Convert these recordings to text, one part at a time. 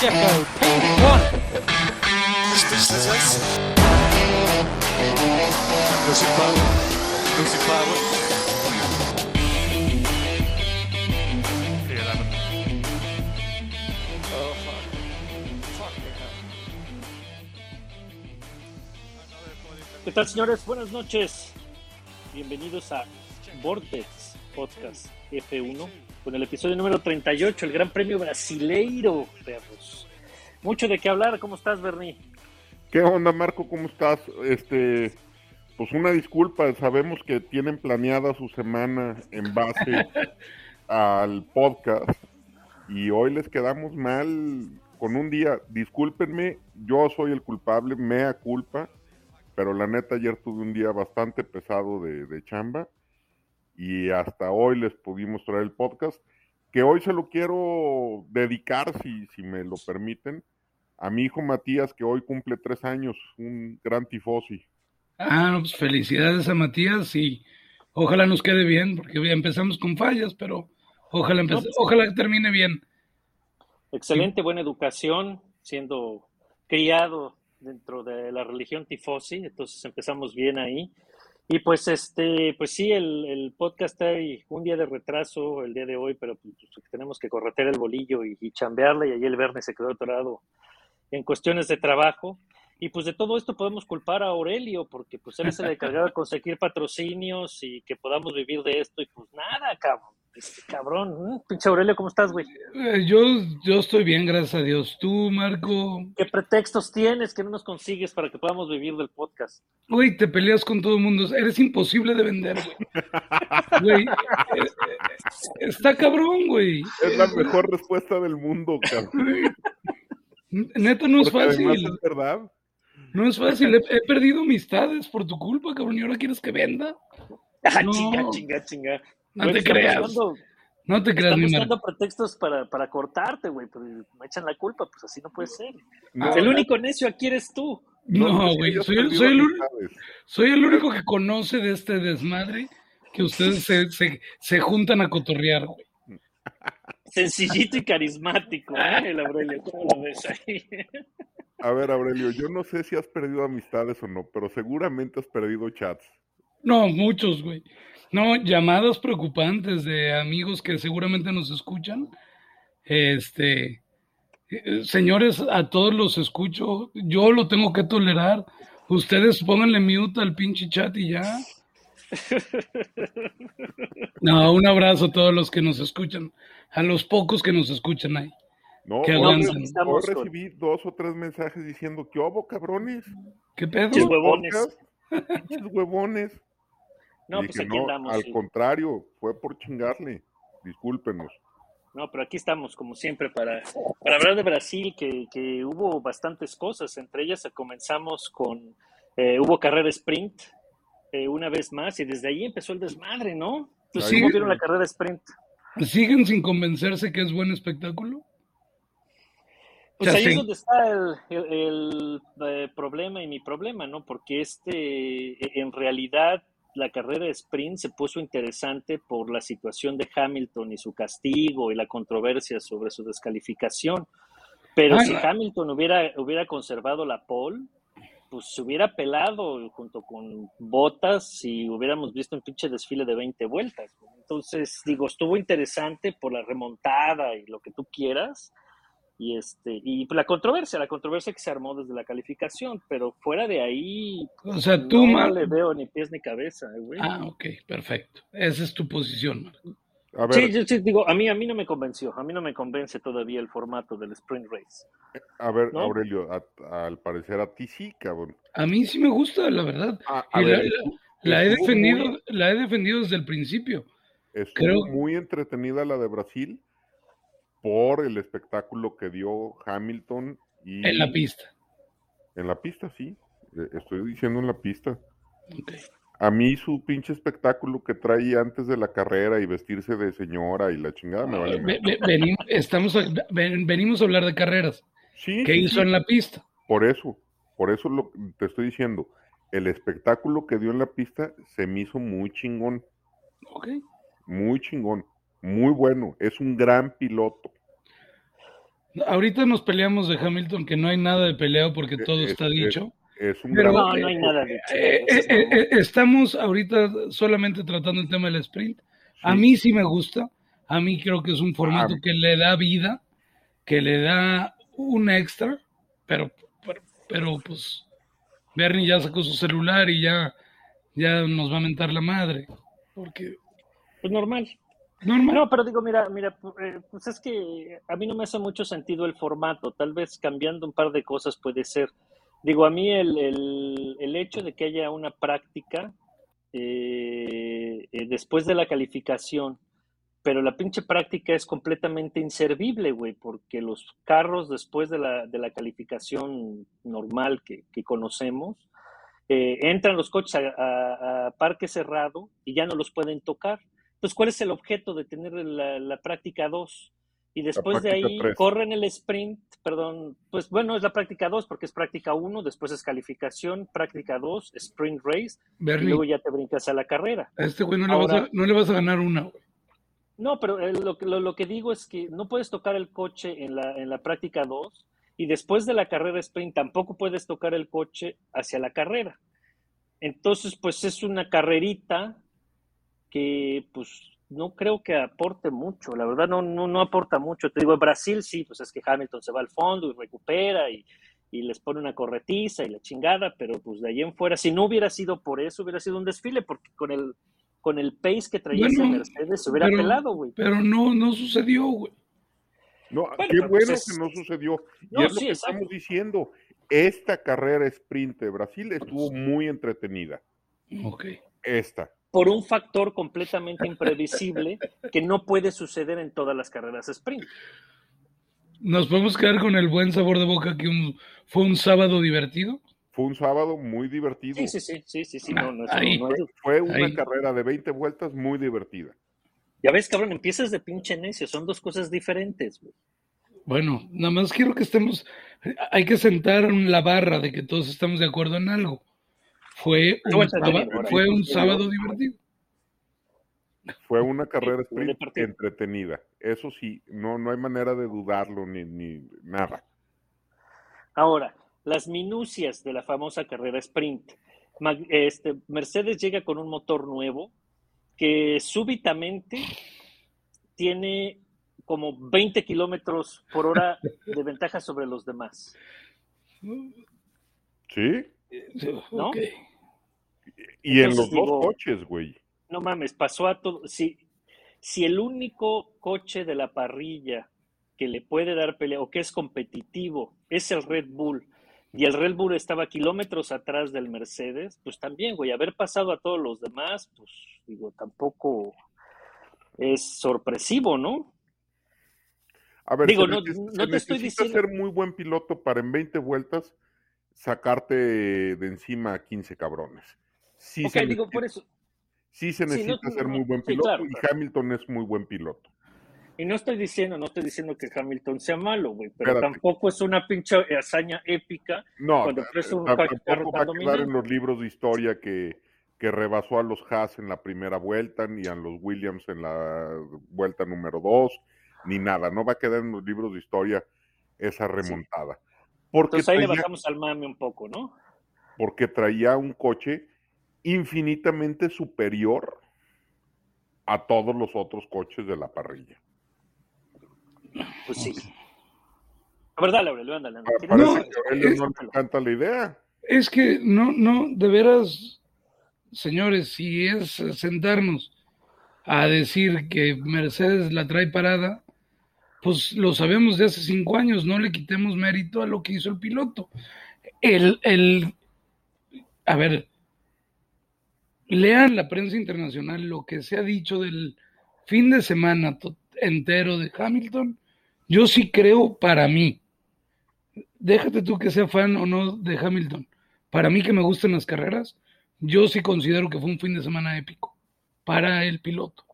Checo, P1. Speechless. Losing power. Losing power. Fuck. Fuck me, ¿Qué tal, señores? Buenas noches. Bienvenidos a Vortex Podcast F1 con el episodio número 38, el Gran Premio Brasileiro, perros. Mucho de qué hablar. ¿Cómo estás, Bernie? ¿Qué onda, Marco? ¿Cómo estás? Este, pues una disculpa, sabemos que tienen planeada su semana en base al podcast y hoy les quedamos mal con un día. Discúlpenme, yo soy el culpable, mea culpa, pero la neta ayer tuve un día bastante pesado de, de chamba y hasta hoy les pudimos traer el podcast, que hoy se lo quiero dedicar, si, si me lo permiten, a mi hijo Matías, que hoy cumple tres años, un gran tifosi. Ah, no, pues felicidades a Matías y ojalá nos quede bien, porque ya empezamos con fallas, pero ojalá, empe- No, pues- ojalá que termine bien. Excelente, buena educación, siendo criado dentro de la religión tifosi, entonces empezamos bien ahí. Y pues este, pues sí, el, el podcast hay un día de retraso el día de hoy, pero pues, tenemos que corretear el bolillo y, y chambearle, y ahí el viernes se quedó atorado en cuestiones de trabajo. Y pues de todo esto podemos culpar a Aurelio, porque pues él es el encargado de conseguir patrocinios y que podamos vivir de esto, y pues nada, cabrón. Este cabrón, ¿eh? pinche Aurelio, ¿cómo estás, güey? Eh, yo, yo estoy bien, gracias a Dios. Tú, Marco, ¿Qué pretextos tienes que no nos consigues para que podamos vivir del podcast? güey, te peleas con todo el mundo. Eres imposible de vender, güey. Güey, eh, está cabrón, güey. Es la mejor respuesta del mundo, cabrón. Neta, no es Porque fácil. es verdad. No es fácil. He, he perdido amistades por tu culpa, cabrón. ¿Y ahora quieres que venda? Ah, No. chinga, chinga, chinga. No te creas. buscando- No te creas, mi buscando pretextos para, para cortarte, güey, pero me echan la culpa, pues así no puede ser. No, el único necio aquí eres tú. No, güey. Soy, soy el, amistades. soy el único que conoce de este desmadre que ustedes se, se, se juntan a cotorrear, güey. Sencillito y carismático, ¿eh? El Aurelio, ¿cómo lo ves ahí? A ver, Aurelio, yo no sé si has perdido amistades o no, pero seguramente has perdido chats. No, muchos, güey. No, llamadas preocupantes de amigos que seguramente nos escuchan. Este, eh, señores, a todos los escucho. Yo lo tengo que tolerar. Ustedes pónganle mute al pinche chat y ya. No, un abrazo a todos los que nos escuchan, a los pocos que nos escuchan ahí. No, Estamos con- recibí dos o tres mensajes diciendo que hubo, cabrones. ¿Qué pedo? Pinches huevones. Pinches huevones. No, Y pues dije, aquí no, andamos. al sí. contrario, fue por chingarle. Discúlpenos. No, pero aquí estamos, como siempre, para, para hablar de Brasil, que, que hubo bastantes cosas. Entre ellas comenzamos con, eh, hubo carrera sprint eh, una vez más, y desde ahí empezó el desmadre, ¿no? Entonces, Sí. ¿cómo vieron la carrera sprint? ¿Siguen sin convencerse que es buen espectáculo? Pues O sea, ahí sí. es donde está el, el- el, eh, problema y mi problema, ¿no? Porque este, en realidad, la carrera sprint se puso interesante por la situación de Hamilton y su castigo y la controversia sobre su descalificación. Pero si. Hamilton hubiera, hubiera conservado la pole, pues se hubiera pelado junto con Botas y hubiéramos visto un pinche desfile de 20 vueltas. Entonces, digo, estuvo interesante por la remontada y lo que tú quieras. Y este, y la controversia, la controversia que se armó desde la calificación, pero fuera de ahí, O sea, tú, no Mar- le veo ni pies ni cabeza, eh, güey. Ah, ok, perfecto. Esa es tu posición, Marco. A ver, Sí, yo sí digo, a mí, a mí no me convenció, a mí no me convence todavía el formato del sprint race. a ver, ¿no? Aurelio, a- al parecer a ti sí, cabrón. A mí sí me gusta, la verdad. A, a Y ver, la- la he defendido, muy- la he defendido desde el principio. Creo- muy entretenida la de Brasil por el espectáculo que dio Hamilton y En la pista. En la pista, sí. Eh, Estoy diciendo en la pista. A mí su pinche espectáculo que trae antes de la carrera y vestirse de señora y la chingada me vale. Ve- madre. ve- venim- estamos a- ven- venimos a hablar de carreras. Sí, ¿Qué sí, hizo sí. en la pista? Por eso, por eso lo, te estoy diciendo. El espectáculo que dio en la pista se me hizo muy chingón, Ok. muy chingón, muy bueno. Es un gran piloto. Ahorita nos peleamos de Hamilton, que no hay nada de peleo porque todo Es- está es- dicho. Es un Pero- gran- No, no hay nada de Eh, eh, eh, estamos ahorita solamente tratando el tema del sprint. A mí sí me gusta. A mí creo que es un formato Ah. que le da vida, que le da un extra, pero, pero, pero, pues Bernie ya sacó su celular y ya, ya nos va a mentar la madre. Porque Pues normal. No, pero digo, mira, mira, eh, pues es que a mí no me hace mucho sentido el formato. Tal vez cambiando un par de cosas puede ser. Digo, a mí el, el, el hecho de que haya una práctica eh, eh, después de la calificación, pero la pinche práctica es completamente inservible, güey, porque los carros después de la, de la calificación normal que, que conocemos, eh, entran los coches a parque cerrado y ya no los pueden tocar. Entonces, ¿cuál es el objeto de tener la, la práctica 2? Y después de ahí tres. corren el sprint, perdón, pues bueno, es la práctica 2 porque es práctica 1, después es calificación, práctica 2, sprint race, y Bernie, luego ya te brincas a la carrera. a este güey no, le vas Ahora- a, no le vas a ganar una. güey. No, pero eh, lo, que- lo, lo que digo es que no puedes tocar el coche en la, en la práctica 2 y después de la carrera sprint tampoco puedes tocar el coche hacia la carrera. Entonces, pues es una carrerita que pues no creo que aporte mucho, la verdad no, no, no aporta mucho. Te digo, en Brasil sí, pues es que Hamilton se va al fondo y recupera y, y les pone una corretiza y la chingada, pero pues de ahí en fuera, si no hubiera sido por eso, hubiera sido un desfile, porque con el, con el pace que traía ese Bueno, Mercedes se hubiera pero- pelado, güey. Pero no, no sucedió, güey. No, Bueno, qué bueno pues es- que no sucedió. Y es lo que exacto. estamos diciendo. Esta carrera sprint de Brasil estuvo muy entretenida. Ok. Esta. Por un factor completamente imprevisible que no puede suceder en todas las carreras sprint. Nos podemos quedar con el buen sabor de boca que un- fue un sábado divertido. Fue un sábado muy divertido. Sí, sí, sí, sí, sí, sí, no, no, eso Ahí. no, no es- Fue una Ahí. carrera de 20 vueltas muy divertida. Ya ves, cabrón, empiezas de pinche necio, son dos cosas diferentes. güey. Bueno, nada más quiero que estemos, hay que sentar en la barra de que todos estamos de acuerdo en algo. Fue un, sábado, fue un sábado divertido. Fue una carrera sprint entretenida. Eso sí, no, no hay manera de dudarlo ni, ni nada. Ahora, las minucias de la famosa carrera sprint. Este, Mercedes llega con un motor nuevo que súbitamente tiene como 20 kilómetros por hora de ventaja sobre los demás. ¿Sí? ¿No? Ok. Y en los dos coches, güey. No mames, pasó a todo. Si, si el único coche de la parrilla que le puede dar pelea o que es competitivo es el Red Bull y el Red Bull estaba kilómetros atrás del Mercedes, pues también, güey, haber pasado a todos los demás, pues digo, tampoco es sorpresivo, ¿no? A ver, Digo, no- neces- no te estoy diciendo- ser muy buen piloto para en 20 vueltas sacarte de encima a 15 cabrones. Sí se digo, necesita- por eso. sí se Sí, no, necesita ser muy buen sí, piloto claro, y claro. Hamilton es muy buen piloto. Y no estoy diciendo, no estoy diciendo que Hamilton sea malo, güey, pero Espérate. tampoco es una pinche hazaña épica No, Cuando traes un tampoco va a quedar en los libros de historia que, que rebasó a los Haas en la primera vuelta, ni a los Williams en la vuelta número dos, ni nada. No va a quedar en los libros de historia esa remontada. Porque Entonces ahí le bajamos al mame un poco, ¿no? porque traía un coche infinitamente superior a todos los otros coches de la parrilla. Pues sí. A ver, dale, Aurelio, ándale, Parece razón. que a no le encanta la idea. Es que no, no, de veras, señores, si es sentarnos a decir que Mercedes la trae parada, pues lo sabemos de hace cinco años, no le quitemos mérito a lo que hizo el piloto. El, el, a ver, lean la prensa internacional lo que se ha dicho del fin de semana entero de Hamilton. Yo sí creo para mí, déjate tú que sea fan o no de Hamilton. Para mí que me gustan las carreras, yo sí considero que fue un fin de semana épico para el piloto.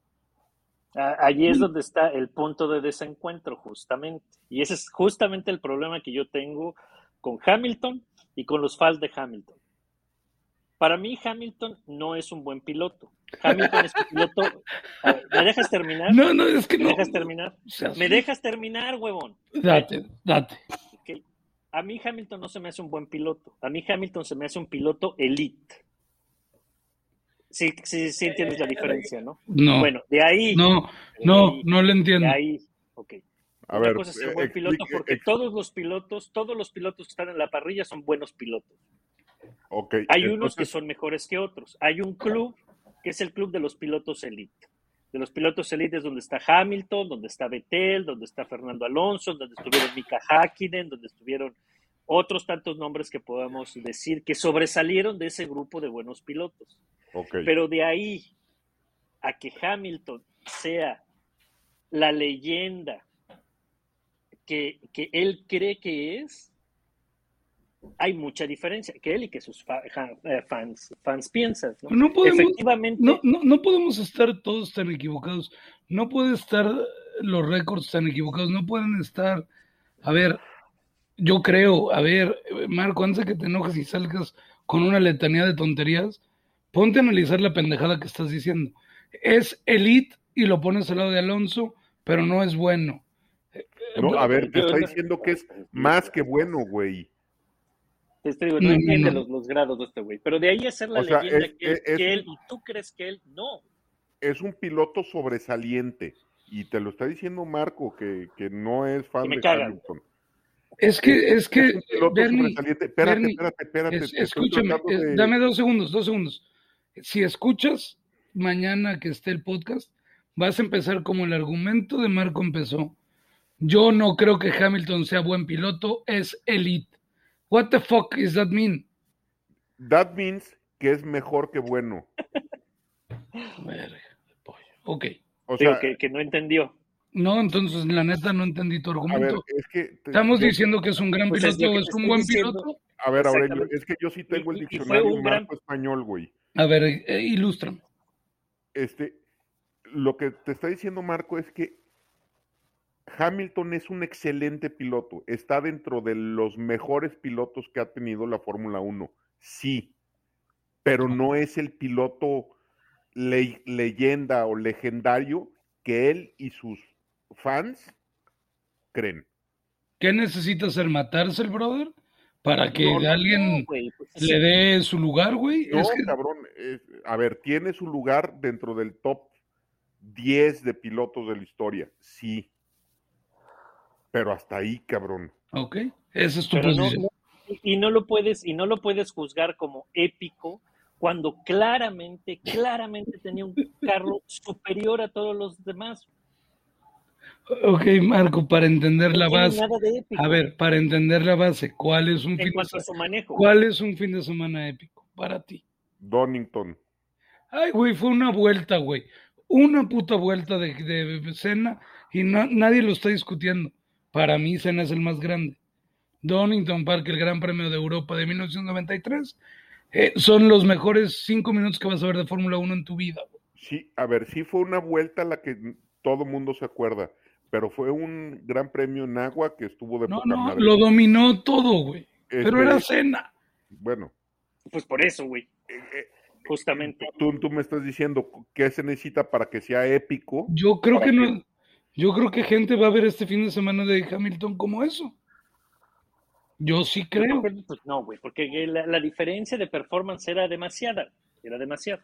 Allí es donde está el punto de desencuentro, justamente. Y ese es justamente el problema que yo tengo con Hamilton y con los fans de Hamilton. Para mí, Hamilton no es un buen piloto. Hamilton es un piloto. Ver, ¿Me dejas terminar? No, no, es que ¿Me no. dejas terminar? O sea, ¿Me dejas terminar, huevón? Date, date. A mí Hamilton no se me hace un buen piloto. A mí Hamilton se me hace un piloto elite. Sí, sí, sí entiendes la diferencia, ¿no? No, Bueno, de ahí. no, de no, ahí- no le De entiendo. ahí, ok. A ver, cosa es ser eh, buen piloto explique- porque todos los pilotos, todos los pilotos que están en la parrilla son buenos pilotos. Hay unos que son mejores que otros. Hay un club que es el club de los pilotos elite. De los pilotos elite es donde está Hamilton, donde está Vettel, donde está Fernando Alonso, donde estuvieron Mika Hakkinen, donde estuvieron otros tantos nombres que podamos decir que sobresalieron de ese grupo de buenos pilotos. Pero de ahí a que Hamilton sea la leyenda que, que él cree que es, hay mucha diferencia. Que él y que sus eh, fans, fans piensan. ¿no? No podemos- Efectivamente, No, no, no podemos estar todos tan equivocados. No puede estar los récords tan equivocados. No pueden estar. A ver, yo creo, a ver, Marco, antes de que te enojes y salgas con una letanía de tonterías, ponte a analizar la pendejada que estás diciendo. Es elite y lo pones al lado de Alonso, pero no es bueno. No, a ver, te está diciendo que es más que bueno, güey. Te digo, No, entiende no. Los, los grados de este güey. Pero de ahí a ser la O sea, leyenda es- que, él, es- que él, y tú crees que él, no. Es un piloto sobresaliente. Y te lo está diciendo Marco, que, que no es fan me de cagan. Hamilton. Es que, es que, Es Bernie, sobresaliente. Espérate, Bernie, espérate, espérate. Es- escúchame, de- dame dos segundos, dos segundos. Si escuchas mañana que esté el podcast, vas a empezar como el argumento de Marco empezó. Yo no creo que Hamilton sea buen piloto, es elite. What the fuck is that mean? That means que es mejor que bueno. Ok. O Digo, sea, que, que no entendió. No, entonces la neta no entendí tu a ver, argumento. es que... te- ¿Estamos yo- diciendo que es un gran Pues es piloto es te un buen diciendo. piloto? A ver, Aurelio, es que yo el y- y fue diccionario un gran- marco español, güey. A ver, eh, ilústrame. Este, lo que te está diciendo Marco es que Hamilton es un excelente piloto, está dentro de los mejores pilotos que ha tenido la Fórmula 1, sí, pero no es el piloto le- leyenda o legendario que él y sus fans creen. ¿Qué necesita hacer? ¿Matarse el brother? Para que No, no, alguien no, pues, le dé su lugar, güey. No, Es que- cabrón, es- a ver, tiene su lugar dentro del top 10 de pilotos de la historia, sí, pero hasta ahí, cabrón. Ok, esa es tu Pero no, posición. no- y y no lo puedes y no lo puedes juzgar como épico cuando claramente claramente tenía un carro superior a todos los demás Ok, Marco, para entender no la base. nada de épico A ver, para entender la base, ¿cuál es un en fin de semana? ¿Cuál es un fin de semana épico para ti? Donington. Ay, güey, fue una vuelta, güey. Una puta vuelta de, de Senna y na- nadie lo está discutiendo. Para mí, Senna es el más grande. Donington Park, el Gran Premio de Europa de 1993, eh, son los mejores cinco minutos que vas a ver de Fórmula 1 en tu vida. güey. Sí, a ver, sí fue una vuelta a la que todo mundo se acuerda, pero fue un gran premio en agua que estuvo de No, poca no, madre. lo dominó todo, güey. Pero era Senna. Bueno, pues por eso güey eh, eh, justamente tú, tú me estás diciendo qué se necesita para que sea épico. Yo creo ¿Para que qué? no. Yo creo que gente va a ver este fin de semana de Hamilton como eso. Yo sí creo. Pues no güey porque la, la diferencia de performance era demasiada era demasiada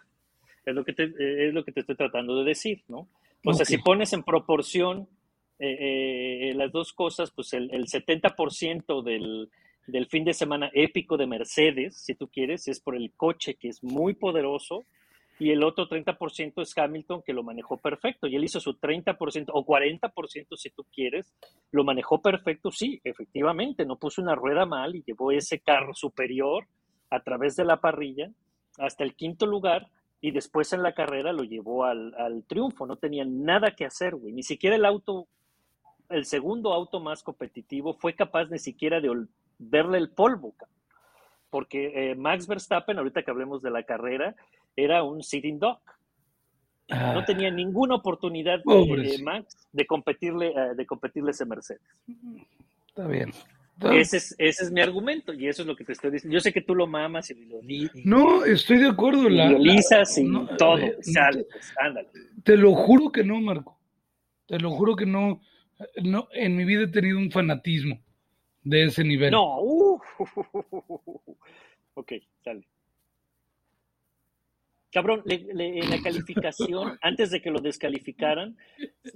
es lo que te eh, es lo que te estoy tratando de decir no o sea si pones en proporción eh, eh, las dos cosas pues el, el 70% del del fin de semana épico de Mercedes, si tú quieres, es por el coche que es muy poderoso y el otro 30% es Hamilton que lo manejó perfecto y él hizo su 30% o 40% si tú quieres, lo manejó perfecto, sí, efectivamente, no puso una rueda mal y llevó ese carro superior a través de la parrilla hasta el quinto lugar y después en la carrera lo llevó al, al triunfo, no tenía nada que hacer, güey, ni siquiera el auto, el segundo auto más competitivo fue capaz ni siquiera de verle el polvo, porque eh, Max Verstappen, ahorita que hablemos de la carrera, era un sitting. Ah, No tenía ninguna oportunidad, eh, Pobrecito. Max, de competirle, eh, de competirle ese Mercedes. está bien. Ese es, ese es mi argumento y eso es lo que te estoy diciendo. Yo sé que tú lo mamas y lo, y No, estoy de acuerdo. La, lisas y no, todo. eh, Sale, pues, ándale. Te lo juro que no, Marco. Te lo juro que no. no en mi vida he tenido un fanatismo de ese nivel. No, uh, ok, sale. Cabrón, le- le- en la calificación, antes de que lo descalificaran,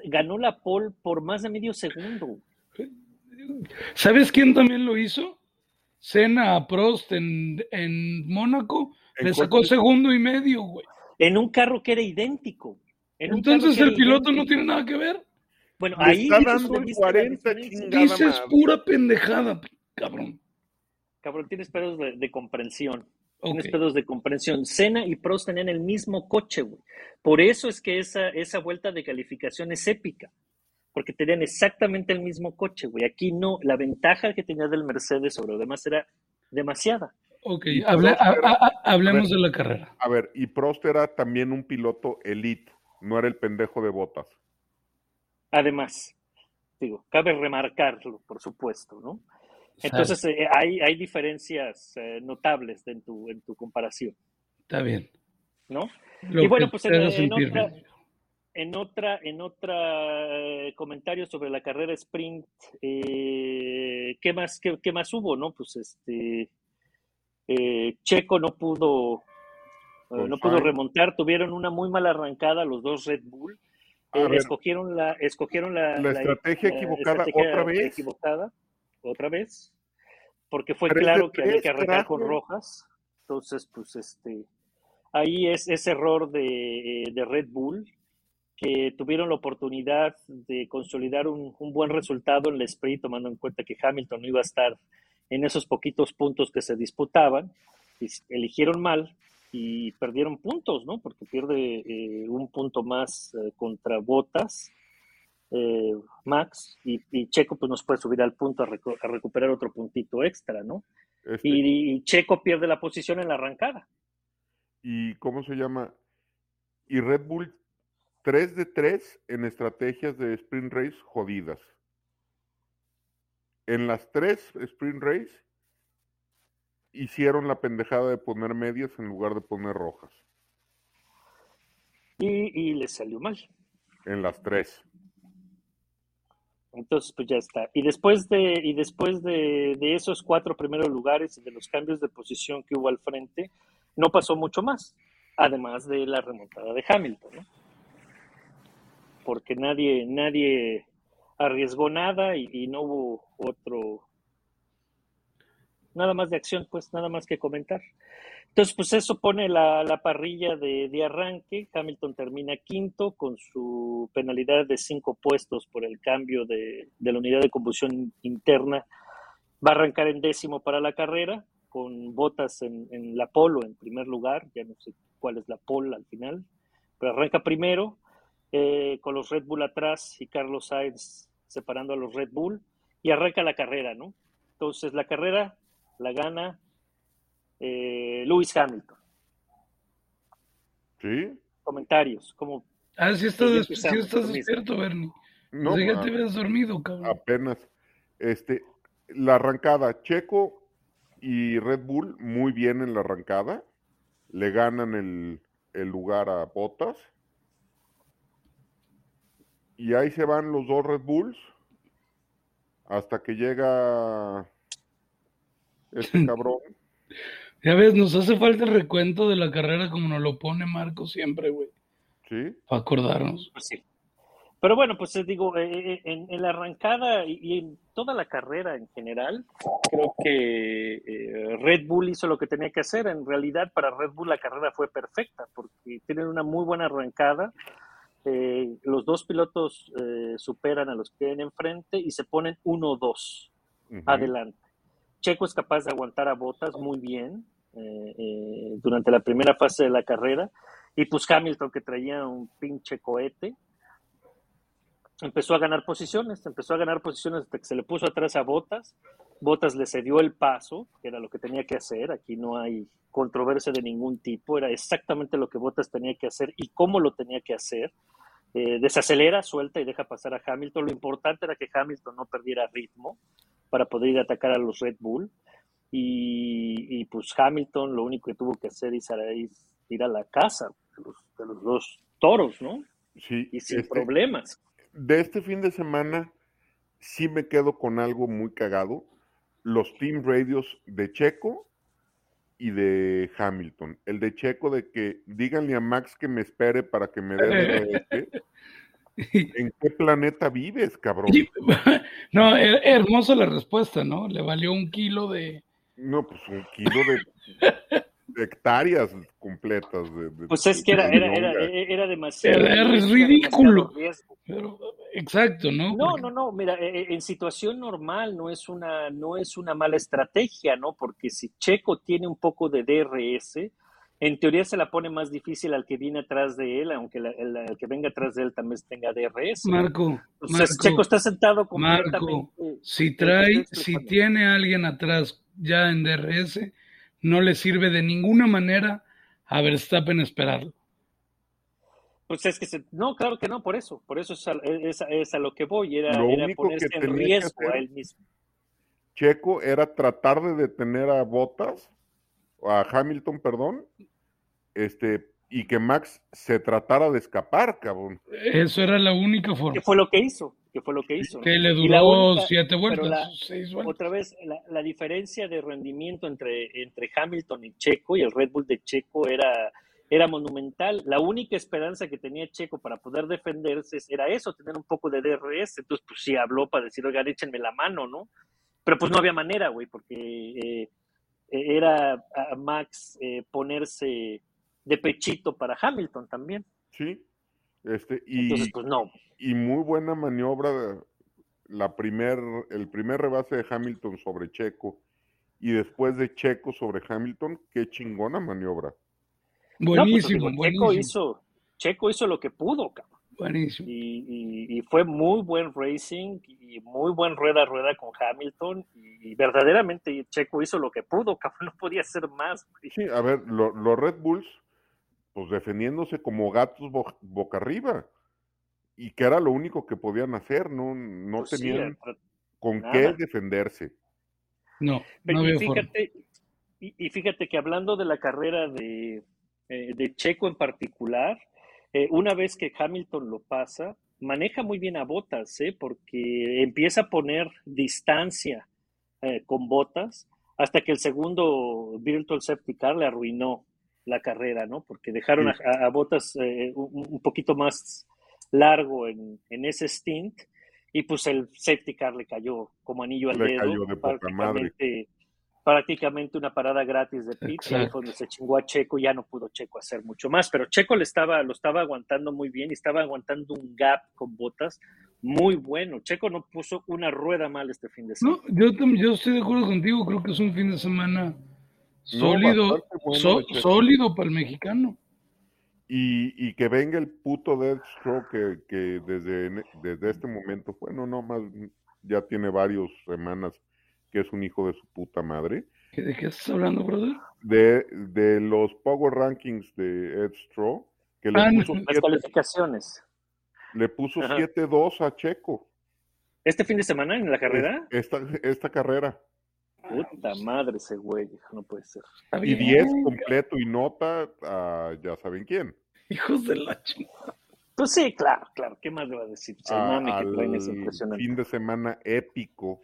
ganó la pole por más de medio segundo. ¿Sabes quién también lo hizo? Senna a Prost en, en Mónaco. En Le sacó segundo y medio, güey. En un carro que era idéntico. En Entonces el piloto no tiene nada que ver. Bueno, ahí está dando que el viste la 40 diferencia. chingada Dices madre. pura pendejada, cabrón. Cabrón, tienes pedos de, de comprensión. Ok. Tienes pedos de comprensión. Senna y Prost tenían el mismo coche, güey. Por eso es que esa, esa vuelta de calificación es épica. Porque tenían exactamente el mismo coche, güey. Aquí no. La ventaja que tenía del Mercedes sobre los demás era demasiada. Ok, Y hable- Prost a- era- a- a- hablemos ver. de la carrera. A ver, y Prost era también un piloto elite, no era el pendejo de botas. Además, digo, cabe remarcarlo, por supuesto, ¿no? Entonces, eh, hay, hay diferencias eh, notables en tu, en tu comparación, Está bien. ¿no? Lo Y bueno, pues en- en otra-. En otra, en otra eh, comentario sobre la carrera sprint, eh, ¿qué más, qué, qué más hubo, no? Pues este eh, Checo no pudo, eh, Con no pudo remontar, tuvieron una muy mala arrancada los dos Red Bull. Eh, ver. escogieron la, escogieron la, La estrategia equivocada otra vez. equivocada, otra vez, porque fue claro que había que arrancar con rojas. Entonces, pues este, ahí es ese error de, de Red Bull, que tuvieron la oportunidad de consolidar un, un buen resultado en el sprint, tomando en cuenta que Hamilton no iba a estar en esos poquitos puntos que se disputaban, eligieron mal y perdieron puntos, ¿no? Porque pierde eh, un punto más eh, contra Botas, eh, Max, y, y Checo pues nos puede subir al punto a, recu- a recuperar otro puntito extra, ¿no? Este, Y, y Checo pierde la posición en la arrancada. y ¿cómo se llama? Y Red Bull 3 de 3 en estrategias de sprint race jodidas. En las tres sprint race hicieron la pendejada de poner medias en lugar de poner rojas. Y, y le salió mal. En las tres. Entonces, pues ya está. Y después de, y después de, esos cuatro primeros lugares y de los cambios de posición que hubo al frente, no pasó mucho más, además de la remontada de Hamilton, ¿no? Porque nadie, nadie arriesgó nada y no hubo otro, nada más de acción, pues nada más que comentar. Entonces, pues eso pone la, la parrilla de, de arranque. Hamilton termina quinto con su penalidad de cinco puestos por el cambio de, de la unidad de combustión interna. Va a arrancar en décimo para la carrera, con botas en, en la polo en primer lugar. Ya no sé cuál es la pole al final, pero arranca primero, eh, con los Red Bull atrás y Carlos Sainz separando a los Red Bull, y arranca la carrera, ¿no? Entonces, la carrera la gana eh, Lewis Hamilton. ¿Sí? Comentarios, como Ah, sí estás, Sí, ya despierto, Bernie. No, Pensé que a- te habías dormido, cabrón. apenas. Este, la arrancada, Checo y Red Bull muy bien en la arrancada. Le ganan el, el lugar a Bottas. Y ahí se van los dos Red Bulls hasta que llega este cabrón. Ya ves, nos hace falta el recuento de la carrera como nos lo pone Marco siempre, güey. ¿Sí? Para acordarnos. Pues sí. Pero bueno, pues eh, digo, eh, eh, en, en la arrancada y, en toda la carrera en general, creo que eh, Red Bull hizo lo que tenía que hacer. En realidad, para Red Bull la carrera fue perfecta porque tienen una muy buena arrancada. Eh, los dos pilotos eh, superan a los que tienen enfrente y se ponen 1-2 Ujú. adelante. Checo es capaz de aguantar a botas muy bien eh, eh, durante la primera fase de la carrera. Y pues Hamilton, que traía un pinche cohete, empezó a ganar posiciones, empezó a ganar posiciones hasta que se le puso atrás a Botas. Botas le cedió el paso, que era lo que tenía que hacer. Aquí no hay controversia de ningún tipo, era exactamente lo que Botas tenía que hacer y cómo lo tenía que hacer. Eh, desacelera, suelta y deja pasar a Hamilton. Lo importante era que Hamilton no perdiera ritmo, para poder ir a atacar a los Red Bull. Y, y pues Hamilton lo único que tuvo que hacer es ir a la casa de los, de los dos toros, ¿no? Sí, Y sin este, problemas. de este fin de semana sí me quedo con algo muy cagado. Los team radios de Checo y de Hamilton. El de Checo de que díganle a Max que me espere para que me dé DRS. ¿En qué planeta vives, cabrón? No, her- hermosa la respuesta, ¿no? Le valió un kilo de... No, pues un kilo de, de hectáreas completas. De, de- Pues es que era, era, era, milonga. era demasiado. Era- era demasiado ridículo. Pero, exacto, ¿no? No, Porque- no, no, mira, eh, eh, en situación normal no es una, no es una mala estrategia, ¿no? Porque si Checo tiene un poco de DRS, en teoría se la pone más difícil al que viene atrás de él, aunque la- el, el que venga atrás de él también tenga DRS. Marco, Marco, Checo está sentado Marco, completamente. si te trae, si tiene a alguien atrás ya en DRS, no le sirve de ninguna manera a Verstappen esperarlo. Pues es que se- no, claro que no, por eso, por eso es a, es a- es a lo que voy, era, Lo era único ponerse que en riesgo a él mismo. Checo era tratar de detener a Bottas, a Hamilton, perdón, este, y que Max se tratara de escapar, cabrón. Eso era la única forma. ¿Qué fue lo que hizo? ¿Qué fue lo que hizo? no? Que le duró única- siete vueltas, la- seis vueltas. Otra vez, la, la diferencia de rendimiento entre, entre Hamilton y Checo y el Red Bull de Checo era, era monumental. La única esperanza que tenía Checo para poder defenderse era eso, tener un poco de DRS. Entonces, pues sí habló para decir, oigan, échenme la mano, ¿no? Pero pues no había manera, güey, porque eh, era a Max eh, ponerse de pechito para Hamilton también. Sí. Este, y, Entonces, pues no. y muy buena maniobra, de- la primer, el primer rebase de Hamilton sobre Checo y después de Checo sobre Hamilton, qué chingona maniobra. No, pues, Buenísimo, digo, buenísimo. Checo hizo, Checo hizo lo que pudo, cabrón. Buenísimo. y, y- y fue muy buen racing y muy buen rueda a rueda con Hamilton y, verdaderamente Checo hizo lo que pudo, cabrón, no podía hacer más. güey. Sí, a ver, lo- los Red Bulls, pues defendiéndose como gatos bo- boca arriba. Y que era lo único que podían hacer, no, no Pues tenían con nada. qué defenderse. No, Pero no y fíjate, y, y fíjate que hablando de la carrera de, eh, de Checo en particular, eh, una vez que Hamilton lo pasa, maneja muy bien a Botas, ¿eh? porque empieza a poner distancia eh, con Botas hasta que el segundo Virtual Safety Car le arruinó la carrera, ¿no? Porque dejaron Sí. a, a Botas eh, un, un poquito más largo en, en ese stint y pues el safety car le cayó como anillo al Le dedo. cayó de poca madre. Prácticamente, una parada gratis de pits, y ahí Exacto. fue donde se chingó a Checo, ya no pudo Checo hacer mucho más, pero Checo le estaba, lo estaba aguantando muy bien y estaba aguantando un gap con botas muy bueno. Checo no puso una rueda mal este fin de semana. No, yo, yo estoy de acuerdo contigo, creo que es un fin de semana sólido, bastante bueno so- de Checo. sólido para el mexicano. Y, y que venga el puto Deathstroke que, que desde, desde este momento, bueno, no más, ya tiene varias semanas que es un hijo de su puta madre. ¿Qué- ¿De qué estás hablando, brother? De, de los Power Rankings de Ed Straw, que le Ah, puso Las siete- cualificaciones. le puso Ajá. 7-2 a Checo. Este fin de semana en la carrera, Esta, esta carrera. puta madre ese güey, no puede ser. Está Y bien, 10 completo y nota a ya saben quién. Hijos de la chingada. Pues sí, claro, claro, ¿qué más le va a decir? Pues el a- mame que traen es al impresionante. fin de semana épico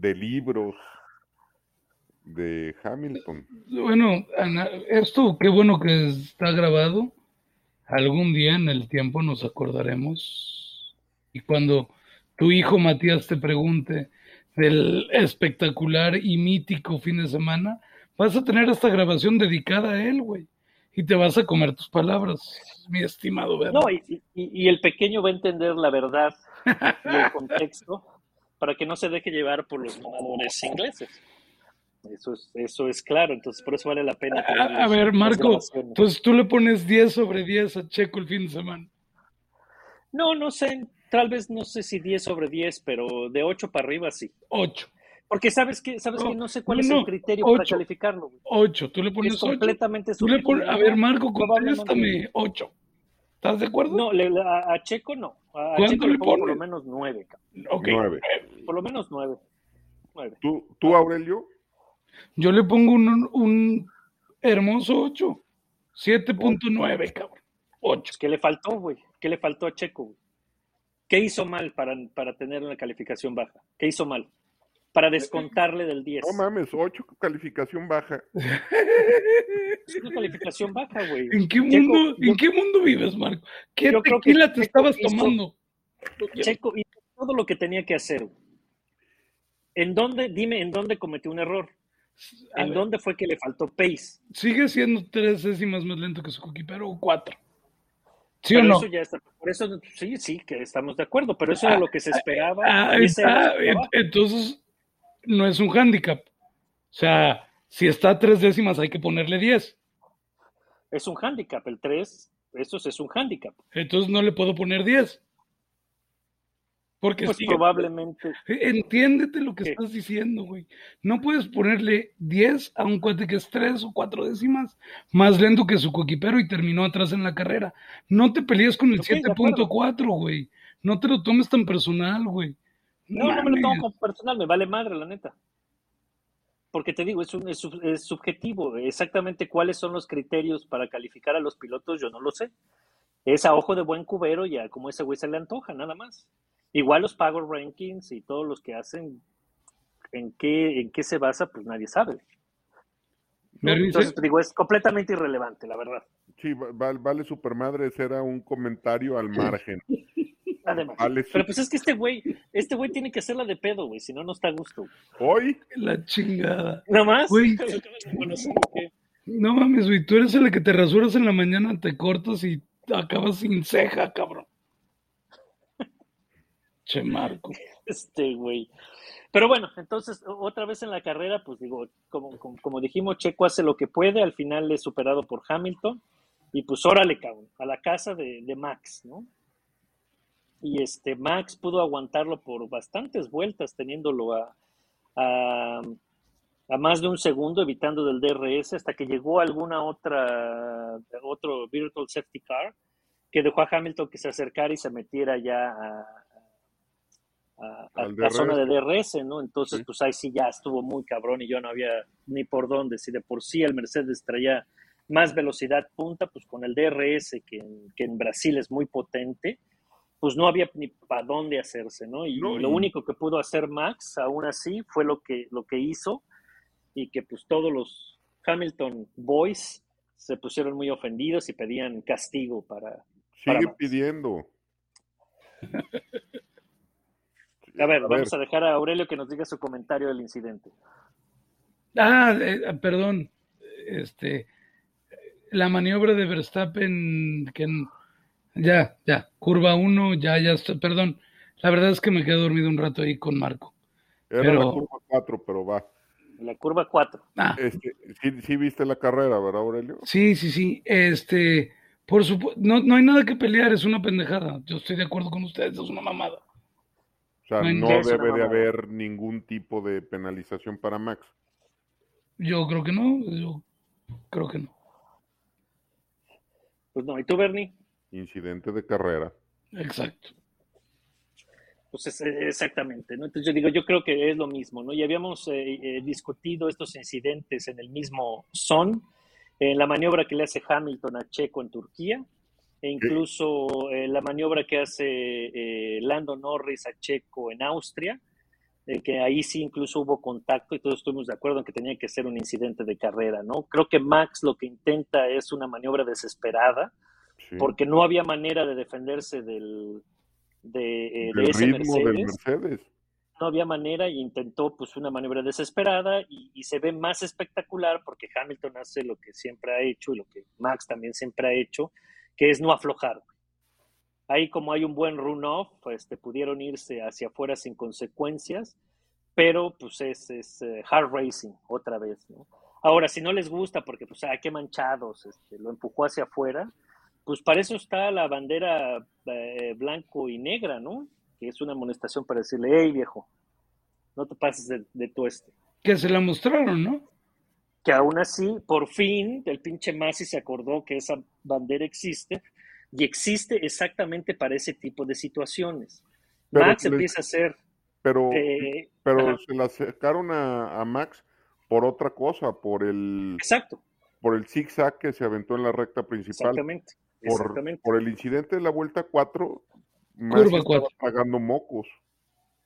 de libros de Hamilton. Bueno, Ana, esto qué bueno que está grabado. Algún día en el tiempo nos acordaremos. Y cuando tu hijo Matías te pregunte del espectacular y mítico fin de semana, vas a tener esta grabación dedicada a él, güey. Y te vas a comer tus palabras, mi estimado. No, y, y- y el pequeño va a entender la verdad y el contexto para que no se deje llevar por los mamadores ingleses. Eso es, eso es claro, entonces por eso vale la pena. A, a ver, Marco, entonces tú le pones 10 sobre 10 a Checo el fin de semana. No, no sé, tal vez no sé si 10 sobre 10, pero de 8 para arriba sí. 8. Porque sabes que, sabes No, que no sé cuál no, es el criterio para ocho. calificarlo. güey. 8. Tú le pones Es 8. completamente Tú le pones, a ver. Marco, contéstame 8. ¿Estás de acuerdo? No, le- a, a Checo no. A ¿Cuánto Checo le le pongo por lo menos 9, Ok. Nueve. por lo menos 9. 9. ¿Tú, tú Aurelio? Yo le pongo un, un hermoso 8. 7.9, cabrón. 8. ¿Qué le faltó, güey? ¿Qué le faltó a Checo, güey? ¿Qué hizo mal para, para tener una calificación baja? ¿Qué hizo mal? Para descontarle del 10. No mames, 8 calificación baja. Es una calificación baja, güey. ¿En qué Checo, mundo, yo- ¿en qué mundo vives, Marco? ¿Qué Yo creo que tequila te Checo estabas hizo- tomando? Checo hizo todo lo que tenía que hacer. güey. ¿En dónde, dime, en dónde cometió un error? A ¿En ver, dónde fue que le faltó pace? Sigue siendo tres décimas más lento que su cookie, pero cuatro. ¿Sí Pero o no? eso ya está, por eso sí, sí, que estamos de acuerdo, pero eso era lo que se esperaba. Ah, su en- trabajo. entonces no es un handicap. O sea, si está a tres décimas hay que ponerle 10. Es un handicap, el 3, eso es un handicap. Entonces no le puedo poner 10. Porque Pues sigue- probablemente, Entiéndete lo que ¿Qué? estás diciendo, güey. No puedes ponerle 10 a un cuate que es 3 o 4 décimas más lento que su coquipero y terminó atrás en la carrera. No te pelees con el Ok, de acuerdo. 7.4, güey. No te lo tomes tan personal, güey. No, no me lo tomo como personal, me vale madre, la neta. Porque te digo, es, un, es, es subjetivo. Exactamente cuáles son los criterios para calificar a los pilotos, yo no lo sé. Es a ojo de buen cubero y a como ese güey se le antoja, nada más. Igual los Power Rankings y todos los que hacen, ¿en qué, en qué se basa? Pues nadie sabe. Entonces, te digo, es completamente irrelevante, la verdad. Sí, va- va- vale supermadre, ese era un comentario al margen. Además. Vale Pero pues es que este güey, este güey tiene que hacerla de pedo, güey, si no, no está a gusto. Hoy, La chingada. Nada más. No mames, güey. Tú eres el que te rasuras en la mañana, te cortas y acabas sin ceja, cabrón. Che, Marco. Este güey. Pero bueno, entonces, otra vez en la carrera, pues digo, como, como, como dijimos, Checo hace lo que puede, al final es superado por Hamilton, y pues órale, cabrón, a la casa de, de Max, ¿no? Y este, Max pudo aguantarlo por bastantes vueltas, teniéndolo a, a, a más de un segundo, evitando del DRS, hasta que llegó alguna otra, otro Virtual Safety Car, que dejó a Hamilton que se acercara y se metiera ya a, a, a Al la zona de DRS. DRS, ¿no? Entonces, Sí. pues ahí sí ya estuvo muy cabrón y yo no había ni por dónde. Si de por sí el Mercedes traía más velocidad punta, pues con el DRS, que en, que en Brasil es muy potente, pues no había ni para dónde hacerse, ¿no? Y, No, y lo y- único que pudo hacer Max, aún así, fue lo que, lo que hizo y que pues todos los Hamilton Boys se pusieron muy ofendidos y pedían castigo para... Sigue pidiendo. A ver, A vamos ver. a dejar a Aurelio que nos diga su comentario del incidente. Ah, eh, perdón. Este, la maniobra de Verstappen, que ya, ya, curva 1, ya, ya, está, perdón. La verdad es que me quedé dormido un rato ahí con Marco. Era Pero- la curva 4, pero va. La curva 4. Ah, Este, sí, sí viste la carrera, ¿verdad, Aurelio? sí, sí, sí. Este, por supuesto, no, no hay nada que pelear, es una pendejada. Yo estoy de acuerdo con ustedes, es una mamada. O sea, No hay- no ¿Qué es una debe de haber ningún tipo de penalización para Max. Yo creo que no, yo creo que no. Pues no, ¿y tú, Bernie? Incidente de carrera. Exacto. Pues es- eh, exactamente, ¿no? Entonces yo digo, yo creo que es lo mismo, ¿no? Y habíamos eh, eh, discutido estos incidentes en el mismo son, en la maniobra que le hace Hamilton a Checo en Turquía, e incluso eh, la maniobra que hace eh, Lando Norris a Checo en Austria, eh, que ahí sí incluso hubo contacto y todos estuvimos de acuerdo en que tenía que ser un incidente de carrera, ¿no? Creo que Max lo que intenta es una maniobra desesperada, Sí. porque no había manera de defenderse del, de, eh, de ese ritmo Mercedes. del Mercedes. No había manera y intentó pues una maniobra desesperada y, y se ve más espectacular porque Hamilton hace lo que siempre ha hecho y lo que Max también siempre ha hecho, que es no aflojar. Ahí como hay un buen run-off, este, pudieron irse hacia afuera sin consecuencias, pero pues es, es eh, hard racing otra vez, ¿no? Ahora, si no les gusta porque pues, ah, qué manchados, este, lo empujó hacia afuera, pues para eso está la bandera eh, blanco y negra, ¿no? Que es una amonestación para decirle, hey viejo, no te pases de, de tu este. Que se la mostraron, ¿no? Que aún así, por fin, el pinche Masi se acordó que esa bandera existe y existe exactamente para ese tipo de situaciones. Pero Max les- empieza a hacer Pero, Eh, pero ajá. se la sacaron a, a Max por otra cosa, por el, exacto, por el zigzag que se aventó en la recta principal. exactamente. Por, exactamente. por el incidente de la vuelta 4, Max Curva estaba cuatro. pagando mocos.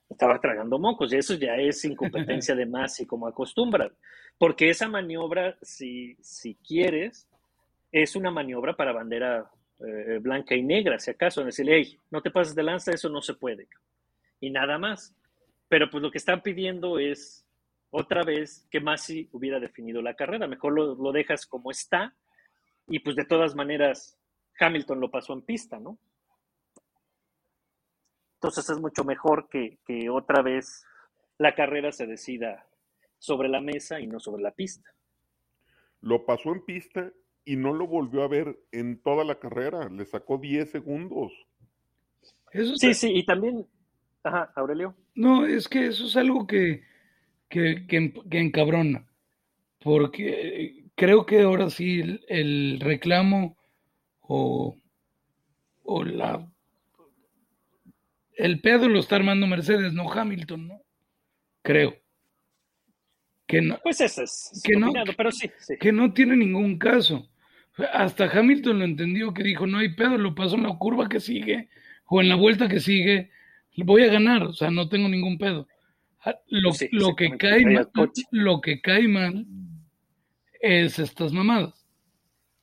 Estaba tragando mocos y eso ya es incompetencia de Masi como acostumbran. Porque esa maniobra, si, si quieres, es una maniobra para bandera eh, blanca y negra, si acaso, en decirle, hey, no te pases de lanza, eso no se puede. Y nada más. Pero pues lo que están pidiendo es otra vez que Masi hubiera definido la carrera. Mejor lo, lo dejas como está y pues de todas maneras Hamilton lo pasó en pista, ¿no? Entonces es mucho mejor que, que otra vez la carrera se decida sobre la mesa y no sobre la pista. Lo pasó en pista y no lo volvió a ver en toda la carrera. Le sacó 10 segundos. Eso Sí, sí, y también, ajá, Aurelio. No, es que eso es algo que, que, que, en- que encabrona, porque creo que ahora sí el, el reclamo o, o la el pedo lo está armando Mercedes, no Hamilton, ¿no? Creo. Que no, Pues ese es Que no- pero sí, sí. que no tiene ningún caso. Hasta Hamilton lo entendió, que dijo, no hay pedo, lo paso en la curva que sigue o en la vuelta que sigue, voy a ganar, o sea, no tengo ningún pedo. Ah, Lo, Sí, lo que cae mal, lo que cae mal es estas mamadas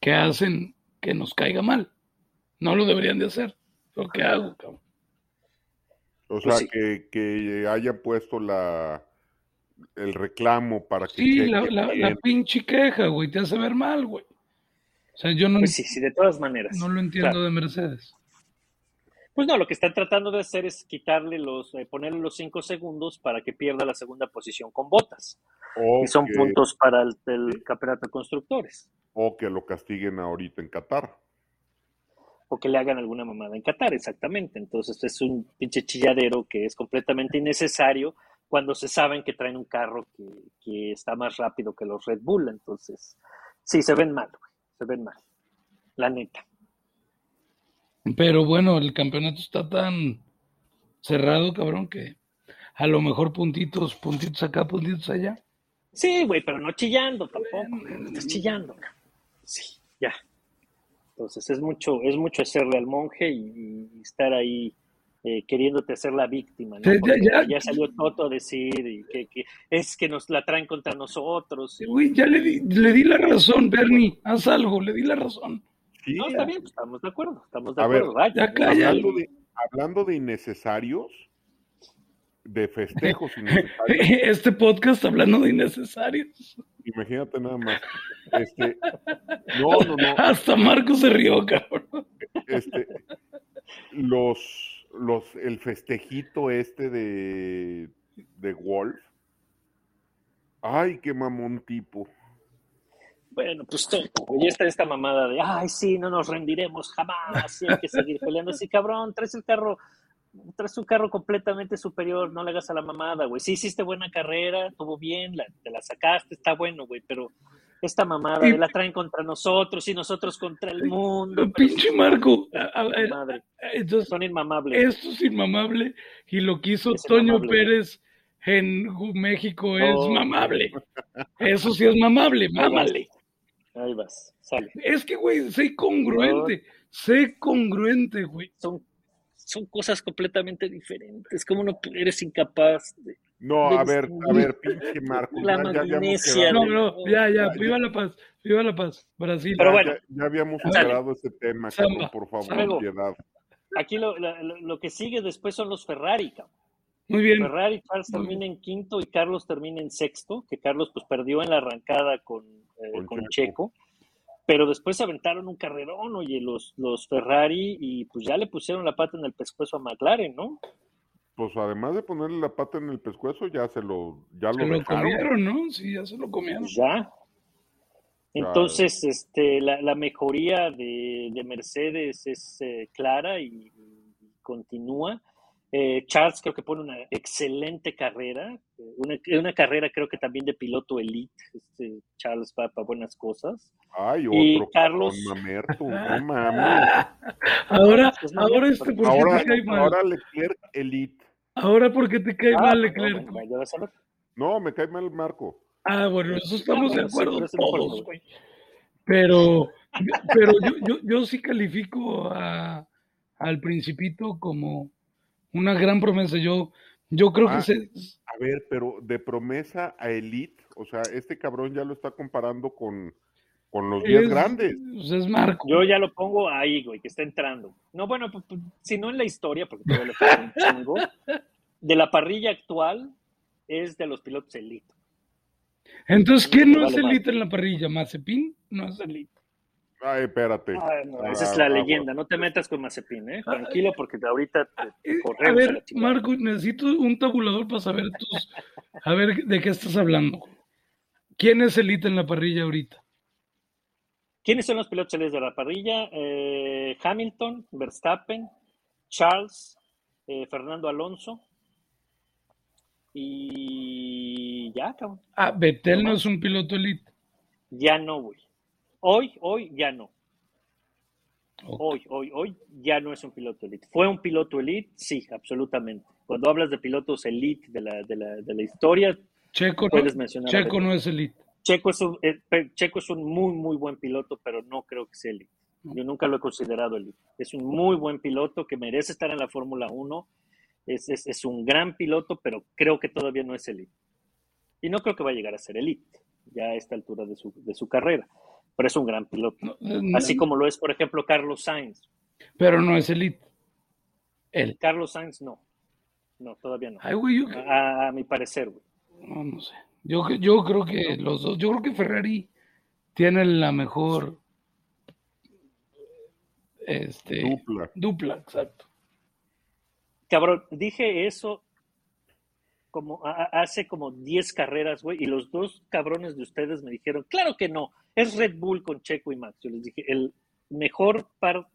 que hacen que nos caiga mal. No lo deberían de hacer. Lo que hago, cabrón. O sea, Pues sí. que, que haya puesto la el reclamo para que Sí, la, la, pinche queja, güey, te hace ver mal, güey. O sea, yo no, Pues sí, sí, de todas maneras. no lo entiendo Claro. de Mercedes. Pues no, lo que están tratando de hacer es quitarle los, eh, ponerle los cinco segundos para que pierda la segunda posición con botas. o, Y son que, puntos para el, el campeonato de constructores. o que lo castiguen ahorita en Qatar. O que le hagan alguna mamada en Qatar, exactamente. Entonces es un pinche chilladero que es completamente innecesario cuando se saben que traen un carro que, que está más rápido que los Red Bull. Entonces, sí, se ven mal, güey. Se ven mal. La neta. Pero bueno, el campeonato está tan cerrado, cabrón, que a lo mejor puntitos, puntitos acá, puntitos allá. Sí, güey, pero no chillando tampoco. No estás chillando. cabrón. Sí, ya. Entonces es mucho, es mucho hacerle al monje y, y estar ahí eh, queriéndote hacer la víctima, ya- Porque ya- ya, salió Toto a decir y que, que es que nos la traen contra nosotros. Güey, ya le di, le di la razón, Bernie, haz algo, le di la razón. Sí, No, está bien, estamos de acuerdo, estamos de A ver, acuerdo. Vaya, ya hablando, de, hablando de innecesarios, de festejos innecesarios, Este podcast hablando de innecesarios. imagínate nada más. Este, no, no, no. Hasta Marco se rió, cabrón. Este, los, los, el festejito este de, de Wolf. Ay, qué mamón tipo. Bueno, pues güey, ya está esta mamada de, ay, sí, no nos rendiremos jamás, sí, hay que seguir peleando. Sí, cabrón, traes el carro, traes un carro completamente superior, no le hagas a la mamada, güey. Sí, hiciste buena carrera, estuvo bien, te la sacaste, está bueno, güey, pero esta mamada de la traen contra nosotros y nosotros contra el mundo. Pinche Marco. A- a- madre, Entonces, son inmamables. esto es inmamable y lo que hizo Es Toño inmamable. Pérez en México es No. mamable. Eso sí es mamable, mámale. Ahí vas, sale. Es que, güey, sé congruente. Sé congruente, güey. Son, son cosas completamente diferentes. ¿Cómo no eres incapaz de, No, a ver, a ver, pinche Marco. la ya- No, no, ya, ya, viva la paz, viva la paz. Brasil. Pero ya- bueno. ya, ya habíamos superado ese tema, cabrón, Samba. por favor, piedad. Aquí lo, la- lo- lo que sigue después son los Ferrari, cabrón. Muy bien. Ferrari, Charles termina en quinto y Carlos termina en sexto, que Carlos pues perdió en la arrancada con, eh, Con con Checo. Checo. pero después se aventaron un carrerón, oye, los, los Ferrari, y pues ya le pusieron la pata en el pescuezo a McLaren, ¿no? Pues además de ponerle la pata en el pescuezo, ya se lo, ya Se lo lo comieron, ¿no? Sí, ya se lo comieron. Ya. Entonces, este, la, la mejoría de, de Mercedes es eh, clara y, y continúa. Eh, Charles creo que pone una excelente carrera, eh, una, una carrera creo que también de piloto elite. Este, Charles va para buenas cosas. Ay, Y otro Carlos- mamerto, no mames. Ahora, Es mamón, ahora este, pero- ¿por qué Ahora, te cae mal? ahora Leclerc Elite. Ahora, ¿por qué te cae Ah, mal no, Leclerc? ya vas a ver. No, me cae mal Marco. Ah, bueno, eso estamos de sí, acuerdo pero no todos, güey. Pero, pero yo, yo, yo sí califico a, al Principito como una gran promesa. Yo, yo creo Ah. que se, A ver, pero de promesa a elite, o sea, este cabrón ya lo está comparando con, con los 10 es, grandes. pues, es Marco. Yo ya lo pongo ahí, güey, que está entrando. No, bueno, pues, pues, si no en la historia, porque todavía le falta un chingo, de la parrilla actual es de los pilotos elite. Entonces, ¿quién no es elite en la parrilla? ¿Mazepin? No es elite. Ay, espérate. Ah, no, Ah, esa es la ah, leyenda, no te metas con Mazepin, ¿eh? Tranquilo, porque ahorita te, te Eh, A corremos a la ver. Marco, necesito un tabulador para saber tus, a ver de qué estás hablando. ¿Quién es elite en la parrilla ahorita? ¿Quiénes son los pilotos elites de la parrilla? Eh, Hamilton, Verstappen, Charles, eh, Fernando Alonso y ya, cabrón. Ah, Betel No es un piloto elite. Ya no, güey. Hoy, hoy, ya no. Hoy, hoy, hoy ya no es un piloto elite. ¿Fue un piloto elite? Sí, absolutamente. Cuando hablas de pilotos elite de la, de la, de la historia, Checo, puedes mencionar. Checo no es elite. Checo es, un, eh, Checo es un muy, muy buen piloto, pero no creo que sea elite. Yo nunca lo he considerado elite. Es un muy buen piloto que merece estar en la Fórmula 1. Es, es, es un gran piloto, pero creo que todavía no es elite. Y no creo que va a llegar a ser elite ya a esta altura de su, de su carrera. Pero es un gran piloto. No, eh, Así como lo es, por ejemplo, Carlos Sainz. Pero no es elite. Él. Carlos Sainz no. No, todavía no. Ay, güey, yo, A, a mi parecer, güey. no, no sé. Yo, yo creo que los dos, yo creo que Ferrari tiene la mejor este, Dupla. dupla, exacto. Cabrón, dije eso como a- hace como 10 carreras, güey, y los dos cabrones de ustedes me dijeron, claro que no, es Red Bull con Checo y Max. Yo les dije, el mejor par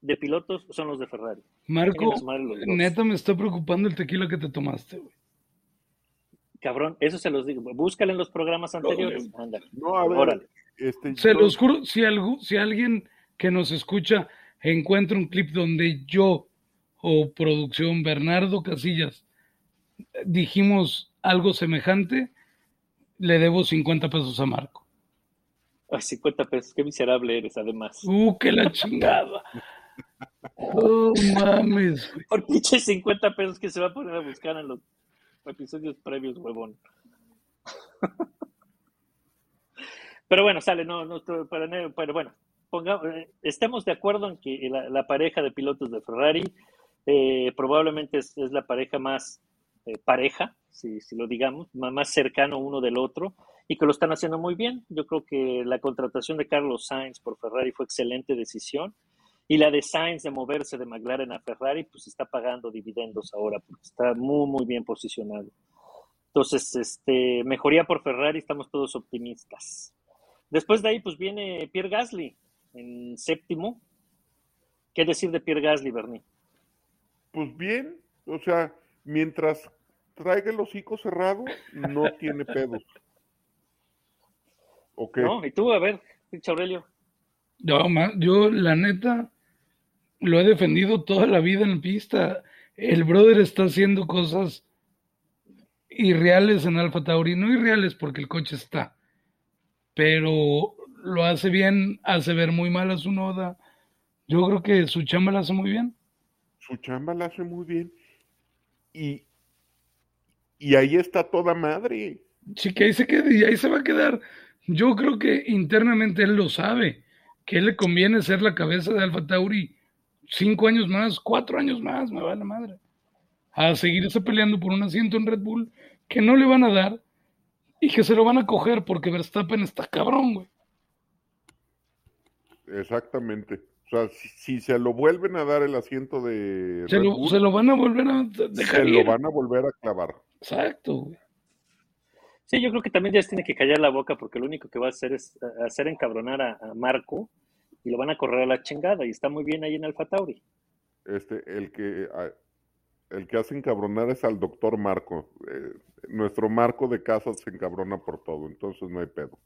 de pilotos son los de Ferrari. Marco, neta me está preocupando el tequila que te tomaste, güey. Cabrón, eso se los digo. Búscale en los programas anteriores. Ándale. No, a ver, Órale. este, Se yo- los juro, si, algo, si alguien que nos escucha encuentra un clip donde yo o producción Bernardo Casillas eh, dijimos algo semejante, le debo 50 pesos a Marco. Ay, 50 pesos, qué miserable eres, además. Uh, que la chingada. Oh, mames. Por pinche 50 pesos que se va a poner a buscar en los episodios previos, huevón. Pero bueno, sale, no, no, pero, pero bueno, ponga- eh, estemos de acuerdo en que la, la pareja de pilotos de Ferrari eh, probablemente es, es la pareja más eh, pareja, si, si lo digamos, más cercano uno del otro y que lo están haciendo muy bien. Yo creo que la contratación de Carlos Sainz por Ferrari fue excelente decisión y la de Sainz de moverse de McLaren a Ferrari, pues está pagando dividendos ahora porque está muy, muy bien posicionado. Entonces, este, mejoría por Ferrari, estamos todos optimistas. Después de ahí, pues viene Pierre Gasly en séptimo. ¿Qué decir de Pierre Gasly, Bernie? Pues bien, o sea, mientras traiga el hocico cerrado, no tiene pedos. ¿No? ¿Y tú, a ver, Aurelio? No, ma- yo la neta lo he defendido toda la vida en pista. El brother está haciendo cosas irreales en Alfa Tauri, no irreales porque el coche está, pero lo hace bien, hace ver muy mal a su noda. Yo creo que su chamba la hace muy bien. Su chamba la hace muy bien. Y, y ahí está toda madre. Sí, que ahí se quede y ahí se va a quedar. Yo creo que internamente él lo sabe, que él le conviene ser la cabeza de Alfa Tauri cinco años más, cuatro años más, me va la madre. A seguirse peleando por un asiento en Red Bull que no le van a dar y que se lo van a coger porque Verstappen está cabrón, güey. Exactamente. O sea, si, si se lo vuelven a dar el asiento de Se Red lo, Bull, se lo van a volver a se dejar lo ir. van a volver a clavar. Exacto, güey. Sí, yo creo que también ya se tiene que callar la boca porque lo único que va a hacer es eh, hacer encabronar a, a Marco y lo van a correr a la chingada y está muy bien ahí en Alfa Tauri. Este, el que el que hace encabronar es al doctor Marco. Eh, nuestro Marco de casa se encabrona por todo, entonces no hay pedo.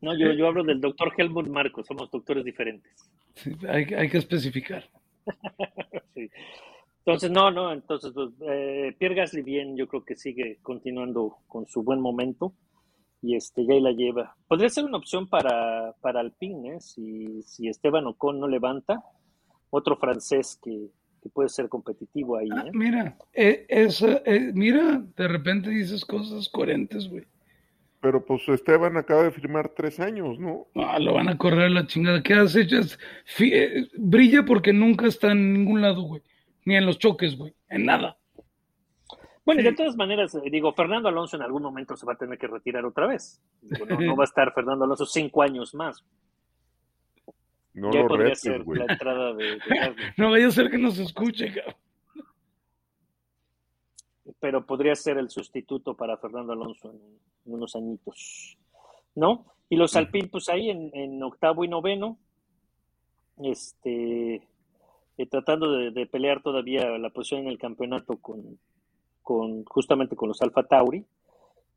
No, yo, yo hablo del doctor Helmut Marco, somos doctores diferentes. Sí, hay, hay que especificar. Sí. Entonces, no, no, entonces, pues, eh, Pierre Gasly bien, yo creo que sigue continuando con su buen momento y este ya ahí la lleva. Podría ser una opción para, para Alpine, ¿eh? si, si Esteban Ocon no levanta, otro francés que, que puede ser competitivo ahí. Ah, ¿eh? mira, eh, esa, eh, mira, de repente dices cosas coherentes, güey. Pero pues Esteban acaba de firmar tres años, ¿no? Ah, lo van a correr a la chingada. ¿Qué has hecho? Es- eh, brilla porque nunca está en ningún lado, güey. Ni en los choques, güey. En nada. Bueno, Sí. de todas maneras, eh, digo, Fernando Alonso en algún momento se va a tener que retirar otra vez. Digo, no, no va a estar Fernando Alonso cinco años más. No ya lo podría retes, ser la entrada de. No vaya a ser que nos escuche, cabrón. pero podría ser el sustituto para Fernando Alonso en, en unos añitos, ¿no? Y los Alpine, pues ahí en, en octavo y noveno, este, eh, tratando de, de pelear todavía la posición en el campeonato con, con justamente con los Alfa Tauri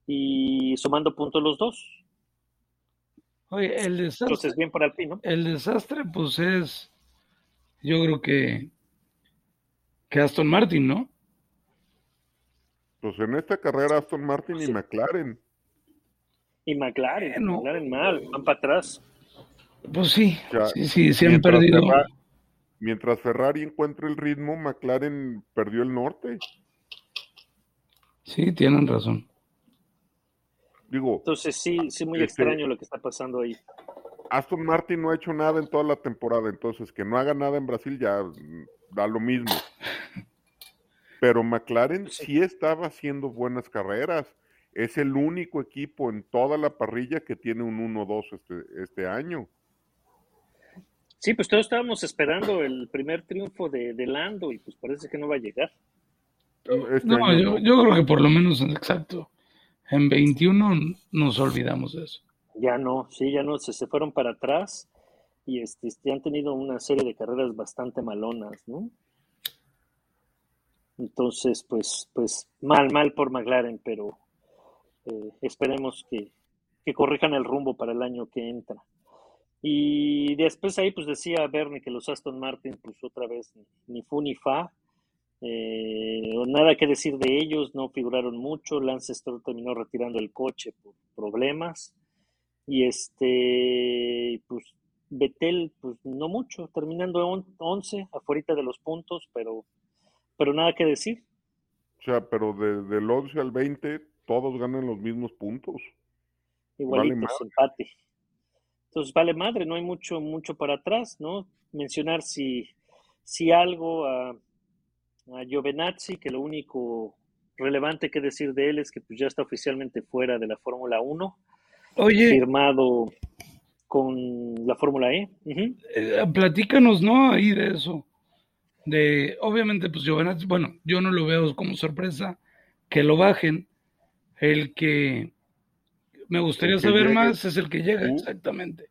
y sumando puntos los dos. Oye, el desastre, Entonces, bien por Alpine, ¿no? el desastre, pues es, yo creo que, que Aston Martin, ¿no? Pues en esta carrera Aston Martin y. McLaren. Y McLaren, Bueno. McLaren mal, van para atrás. Pues sí, O sea, sí, sí, se han perdido. Mientras Ferrari encuentre el ritmo, McLaren perdió el norte. Sí, tienen razón. Digo, Entonces, sí, sí, muy Este- extraño lo que está pasando ahí. Aston Martin no ha hecho nada en toda la temporada, entonces que no haga nada en Brasil ya da lo mismo. Pero McLaren sí estaba haciendo buenas carreras. Es el único equipo en toda la parrilla que tiene un 1-2 este, este año. Sí, pues todos estábamos esperando el primer triunfo de, de Lando y pues parece que no va a llegar. Este No, yo, no. yo creo que por lo menos, exacto, en 21 nos olvidamos de eso. Ya no, sí, ya no, se, se fueron para atrás y este, este, han tenido una serie de carreras bastante malonas, ¿no? Entonces, pues, pues mal, mal por McLaren, pero eh, esperemos que, que corrijan el rumbo para el año que entra. Y después ahí, pues decía Bernie que los Aston Martin, pues otra vez, ni fu ni fa. Eh, nada que decir de ellos, no figuraron mucho. Lance Stroll terminó retirando el coche por problemas. Y este, pues Betel, pues no mucho, terminando en 11, afuera de los puntos, pero, pero nada que decir. O sea, pero de- del 11 al 20 todos ganan los mismos puntos. Igualitos, madre. empate. Entonces vale madre, no hay mucho, mucho para atrás, ¿no? Mencionar si, si algo a, a Giovinazzi, que lo único relevante que decir de él es que pues ya está oficialmente fuera de la Fórmula 1, Oye, firmado con la Fórmula E. Eh, platícanos, ¿no? Ahí de eso. De, obviamente, pues Giovanni, bueno, yo no lo veo como sorpresa que lo bajen. El que me gustaría saber más es el que llega, Uh. exactamente.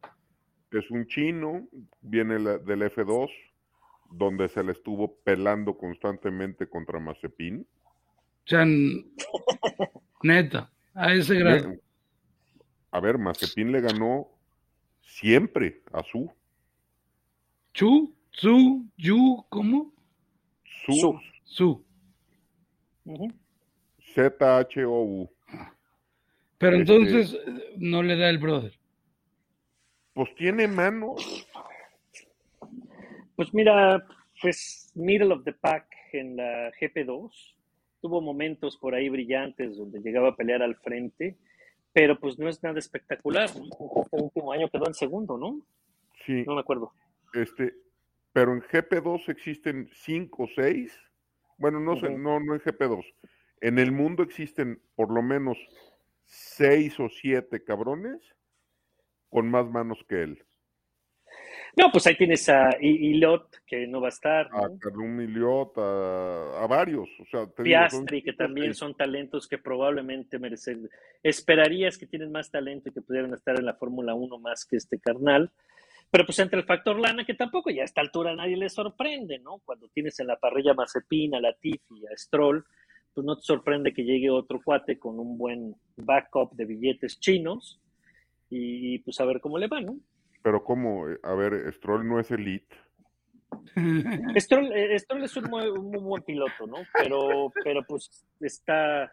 Es un chino, viene la- del F2, donde se le estuvo pelando constantemente contra Mazepin. O sea, neta, a ese grado. A ver, Mazepin le ganó siempre a su. Chu, Su, Yu, ¿cómo? Su, Su. Z-H-O-U. Pero Este- entonces eh, no le da el brother. Pues tiene manos. Pues mira, pues middle of the pack en la GP2. Tuvo momentos por ahí brillantes donde llegaba a pelear al frente, pero pues no es nada espectacular. ¿no? Este último año quedó en segundo, ¿no? Sí, No me acuerdo. este, pero en GP2 existen cinco o seis. Bueno, no sé, no, no en GP2. En el mundo existen por lo menos seis o siete cabrones con más manos que él. No, pues ahí tienes a I- Ilot, que no va a estar, A ¿no? Carlum Miliot, a, a varios. O sea, te digo, son Piastri, que también son talentos que probablemente merecen. Esperarías que tienen más talento y que pudieran estar en la Fórmula 1 más que este carnal. Pero pues entre el factor lana, que tampoco ya a esta altura a nadie le sorprende, ¿no? Cuando tienes en la parrilla a Mazepin, a Latifi, a Stroll, pues no te sorprende que llegue otro cuate con un buen backup de billetes chinos y pues a ver cómo le va, ¿no? Pero como, a ver, Stroll no es elite. Stroll, eh, Stroll es un muy, un muy buen piloto, ¿no? Pero, pero pues está, eh,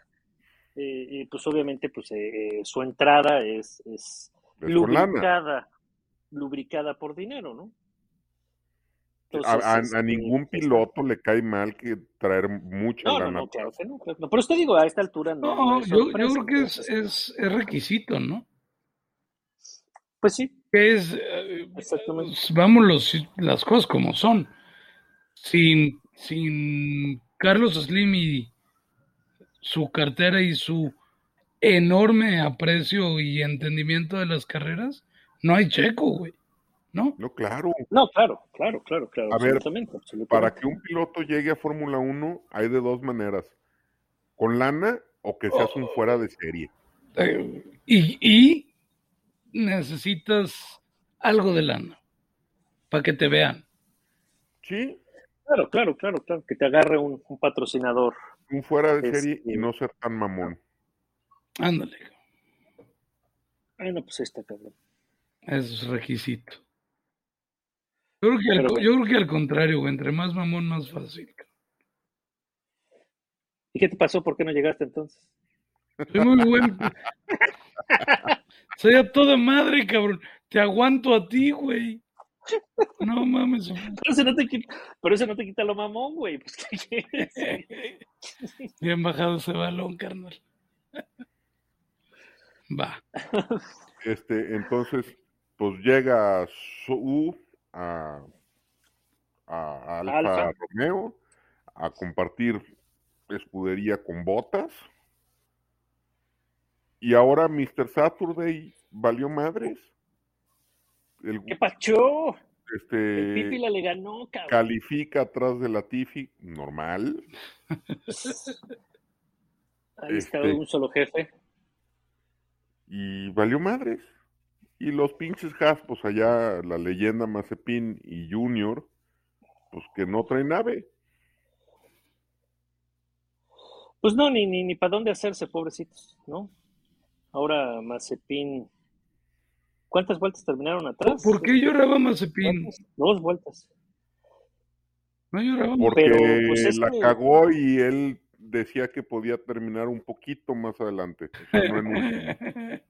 eh, pues obviamente, pues eh, eh, su entrada es, es Es lubricada, lubricada por dinero, ¿no? A, Entonces, a- a ningún piloto le cae mal que traer mucha No, no, lana. no, claro que no, claro que no. Eso te digo, a esta altura no. No, yo, creo que es, entonces, es, es requisito, ¿no? Pues sí, Que es, eh, Exactamente. vamos los- las cosas como son. Sin, sin Carlos Slim y su cartera y su enorme aprecio y entendimiento de las carreras, no hay checo, güey. ¿No? No, claro. no, claro, claro, claro, claro, A ver, absolutamente, absolutamente. Para que un piloto llegue a Fórmula 1 hay de dos maneras. Con lana o que seas un fuera de serie. Eh, y, y necesitas algo de lana para que te vean. Sí, Claro, claro, claro, claro, que te agarre un, un patrocinador. un fuera de Este- serie y no ser tan mamón. Ándale, Ay, no, pues ahí está cabrón. es requisito. Yo creo que al, Pero co- bueno. yo creo que al contrario, güey, entre más mamón, más fácil. ¿Y qué te pasó? ¿Por qué no llegaste entonces? Soy muy buen. Soy a toda madre, cabrón. Te aguanto a ti, güey. No mames. Pero eso no te quita, pero eso no te quita lo mamón, güey. Pues, ¿qué quieres? Bien bajado ese balón, carnal. Va. Este, entonces, pues llega Su a, a Alfa, Alfa. Romeo a compartir escudería con botas. Y ahora Mr. Saturday valió madres. El, ¿Qué pacho? El este, Pipila le ganó, cabrón. califica atrás de la Tifi, normal. Ahí está este- un solo jefe. y valió madres. Y los pinches jaspos allá, la leyenda Mazepin y Junior, pues que no traen nave. Pues no, ni, ni, ni para dónde hacerse, pobrecitos, ¿no? Ahora Mazepin. ¿Cuántas vueltas terminaron atrás? ¿Por qué lloraba Mazepin? ¿Cuántas? Dos vueltas. No lloraba. Porque Pero, pues, es la que- cagó y él decía que podía terminar un poquito más adelante. o sea, no en un-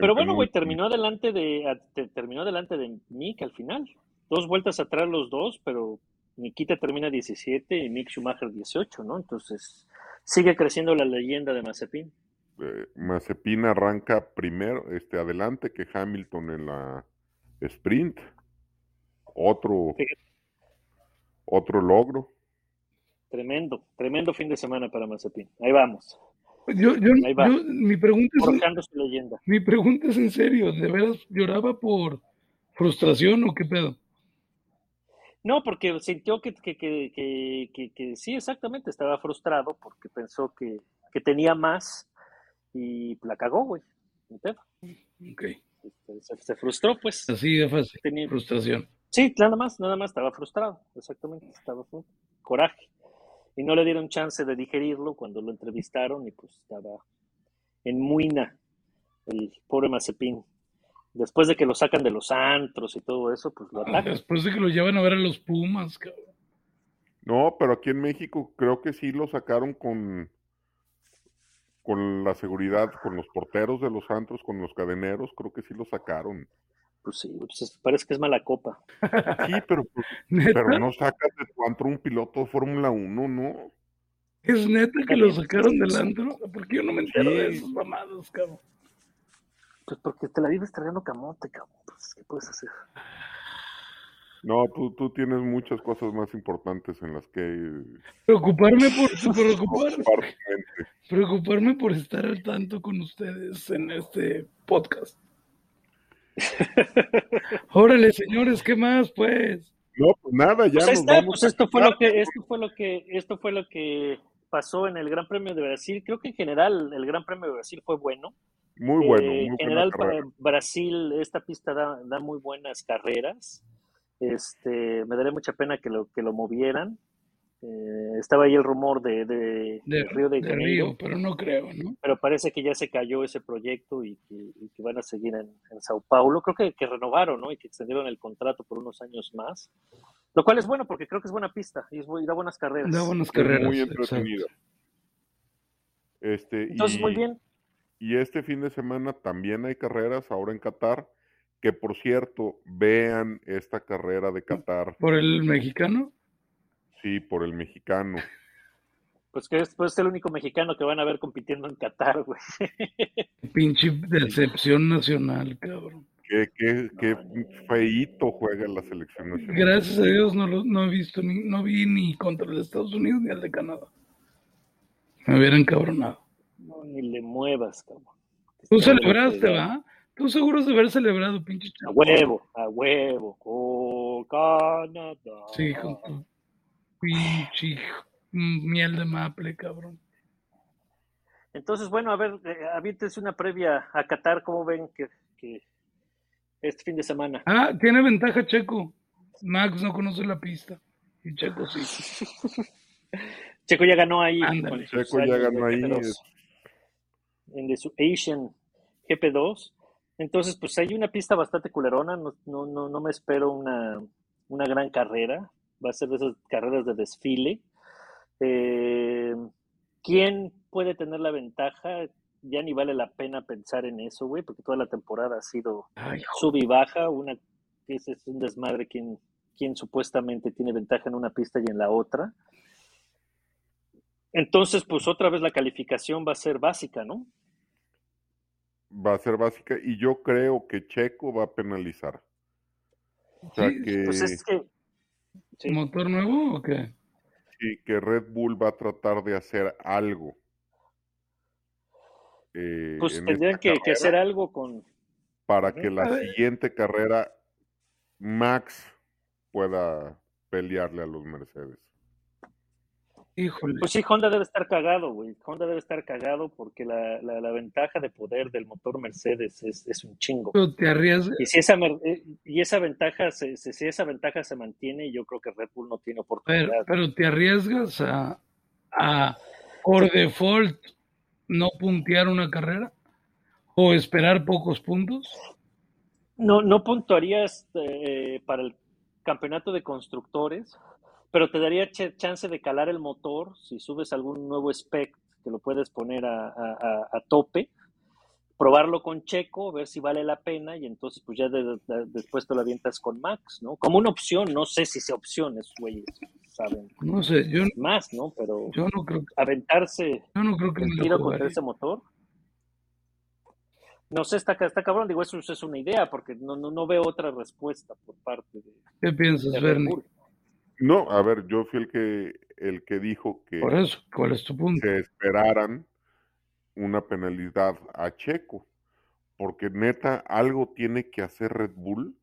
Pero bueno, güey, terminó adelante de terminó delante de Mick al final. Dos vueltas atrás los dos, pero Nikita termina 17 y Mick Schumacher 18, ¿no? Entonces sigue creciendo la leyenda de Mazepin. Eh, Mazepin arranca primero, este, adelante que Hamilton en la sprint. Otro, Sí. otro logro. Tremendo, tremendo fin de semana para Mazepin. Ahí vamos, Yo, yo, mi pregunta es, leyenda. mi pregunta es en serio, ¿de veras lloraba por frustración o qué pedo? No, porque sintió que, que, que, que, sí, exactamente, estaba frustrado porque pensó que, que tenía más y la cagó, güey. Ni pedo. Ok, Este, Se, se frustró, pues. así de fácil, Tenía, frustración. Sí, nada más, nada más, estaba frustrado, exactamente, estaba con coraje. Y no le dieron chance de digerirlo cuando lo entrevistaron y pues estaba en muina el pobre Mazepin. Después de que lo sacan de los antros y todo eso, pues lo atacan. Después de que lo llevan a ver a los Pumas, cabrón. No, pero aquí en México creo que sí lo sacaron con, con la seguridad, con los porteros de los antros, con los cadeneros, creo que sí lo sacaron. Pues sí, pues es- parece que es mala copa. Sí, pero, pues, pero no sacas de tu antro un piloto de Fórmula 1, ¿no? ¿Es neta que lo sacaron del antro? Porque yo no me entero de Sí. esas mamadas, cabrón. Pues porque te la vives tragando camote, cabrón. Pues, ¿qué puedes hacer? No, tú, tú tienes muchas cosas más importantes en las que Preocuparme por, preocuparme, preocuparme por estar al tanto con ustedes en este podcast. Órale, señores, ¿qué más, pues? No, pues nada, ya Pues nos está, vamos pues a esto fue lo que, esto fue lo que, esto fue lo que pasó en el Gran Premio de Brasil. Creo que en general el Gran Premio de Brasil fue bueno. Muy bueno, Eh, muy en general para. Brasil esta pista da, da muy buenas carreras. Este, me daría mucha pena que lo, que lo movieran. Eh, estaba ahí el rumor de, de- De, de Río de de Janeiro, Río, pero no creo, ¿no? pero parece que ya se cayó ese proyecto y que, y que van a seguir en, en Sao Paulo. Creo que, que renovaron, ¿no? Y que extendieron el contrato por unos años más. Lo cual es bueno porque creo que es buena pista y, es, y da buenas carreras. Da buenas carreras. muy exacto. entretenida. Este, Entonces, y, muy bien. y este fin de semana también hay carreras ahora en Qatar, que por cierto, vean esta carrera de Qatar, Por el mexicano. Sí, por el mexicano. Pues que es, pues es el único mexicano que van a ver compitiendo en Qatar, güey. Pinche decepción nacional, cabrón. Qué, qué, qué feíto juega la selección nacional. Gracias a Dios no, lo, no he visto, ni, no vi ni contra el de Estados Unidos ni el de Canadá. Me hubiera encabronado. No, ni le muevas, cabrón. Tú Está celebraste. ¿va? Tú seguro de haber celebrado, pinche A chavo. huevo, a huevo. Con Canadá. Sí, con tu pinche miel de maple, cabrón. Entonces, bueno, a ver, eh, aviéntense una previa a Qatar, ¿cómo ven que, que este fin de semana? Ah, tiene ventaja Checo. Max no conoce la pista. Y Checo sí. Checo ya ganó ahí. Ándale. Checo ya ganó ahí, GP2, es- En de su Asian GP2. Entonces, pues hay una pista bastante culerona. No, no, no, no me espero una, una gran carrera. Va a ser de esas carreras de desfile. Eh, ¿Quién puede tener la ventaja? Ya ni vale la pena pensar en eso, güey, porque toda la temporada ha sido Ay, sub y baja, una ese es un desmadre quien, quien supuestamente tiene ventaja en una pista y en la otra. Entonces, pues otra vez la calificación va a ser básica, ¿no? Va a ser básica y yo creo que Checo va a penalizar. O sea Sí, que, Pues es que sí. ¿Motor nuevo o qué? sí, que Red Bull va a tratar de hacer algo. eh, pues en tendrían que, hacer algo con para que la siguiente carrera Max pueda pelearle a los Mercedes. Híjole. Pues sí, Honda debe estar cagado, güey. Honda debe estar cagado porque la, la, la ventaja de poder del motor Mercedes es, es un chingo. Pero te arriesgas. Y si esa eh, y esa ventaja se, si esa ventaja se mantiene, yo creo que Red Bull no tiene Pero, oportunidad. pero te arriesgas a, a, por default, no puntear una carrera o esperar pocos puntos. No, no puntuarías eh, para el campeonato de constructores, pero te daría ch- chance de calar el motor si subes algún nuevo spec que lo puedes poner a, a- a- a tope, probarlo con Checo, ver si vale la pena y entonces pues ya de- de- después te lo avientas con Max, ¿no? Como una opción, no sé si sea opción, esos güeyes saben No sé, yo, más, ¿no? Pero yo no creo, aventarse yo no creo que el tiro contra ese motor. No sé, está, está cabrón, digo, eso es una idea, porque no, no, no veo otra respuesta por parte de, ¿Qué piensas, de. No, a ver, yo fui el que el que dijo que Por eso, ¿cuál es tu punto? se esperaran una penalidad a Checo, porque neta algo tiene que hacer Red Bull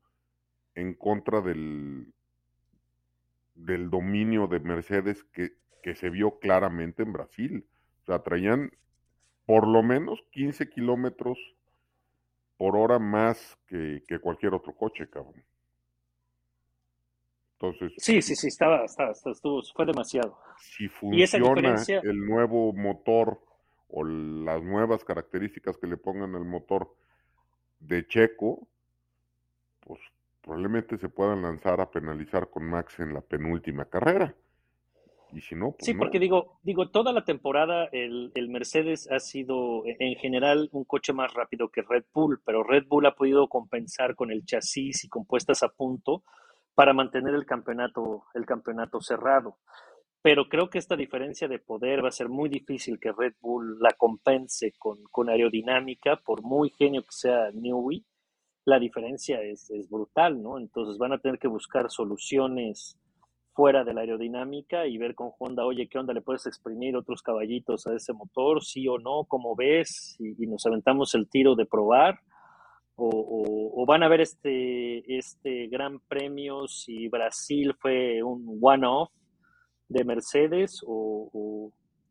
en contra del del dominio de Mercedes que, que se vio claramente en Brasil. O sea, traían por lo menos 15 kilómetros por hora más que, que cualquier otro coche, cabrón. Entonces, Sí, sí, sí, estaba, estaba, estaba- estuvo, fue demasiado. si Y esa funciona diferencia- el nuevo motor o las nuevas características que le pongan al motor de Checo, pues probablemente se puedan lanzar a penalizar con Max en la penúltima carrera. Y si no, pues Sí, no. porque digo, digo, toda la temporada el, el Mercedes ha sido e, en general un coche más rápido que Red Bull, pero Red Bull ha podido compensar con el chasis y con puestas a punto para mantener el campeonato, el campeonato cerrado. Pero creo que esta diferencia de poder va a ser muy difícil que Red Bull la compense con, con aerodinámica, por muy genio que sea Newey, la diferencia es, es brutal, ¿no? Entonces van a tener que buscar soluciones fuera de la aerodinámica y ver con Honda, oye, ¿qué onda? ¿Le puedes exprimir otros caballitos a ese motor? ¿Sí o no? ¿Cómo ves? Y, y nos aventamos el tiro de probar. O, o- van a ver este, este gran premio si Brasil fue un one-off de Mercedes o,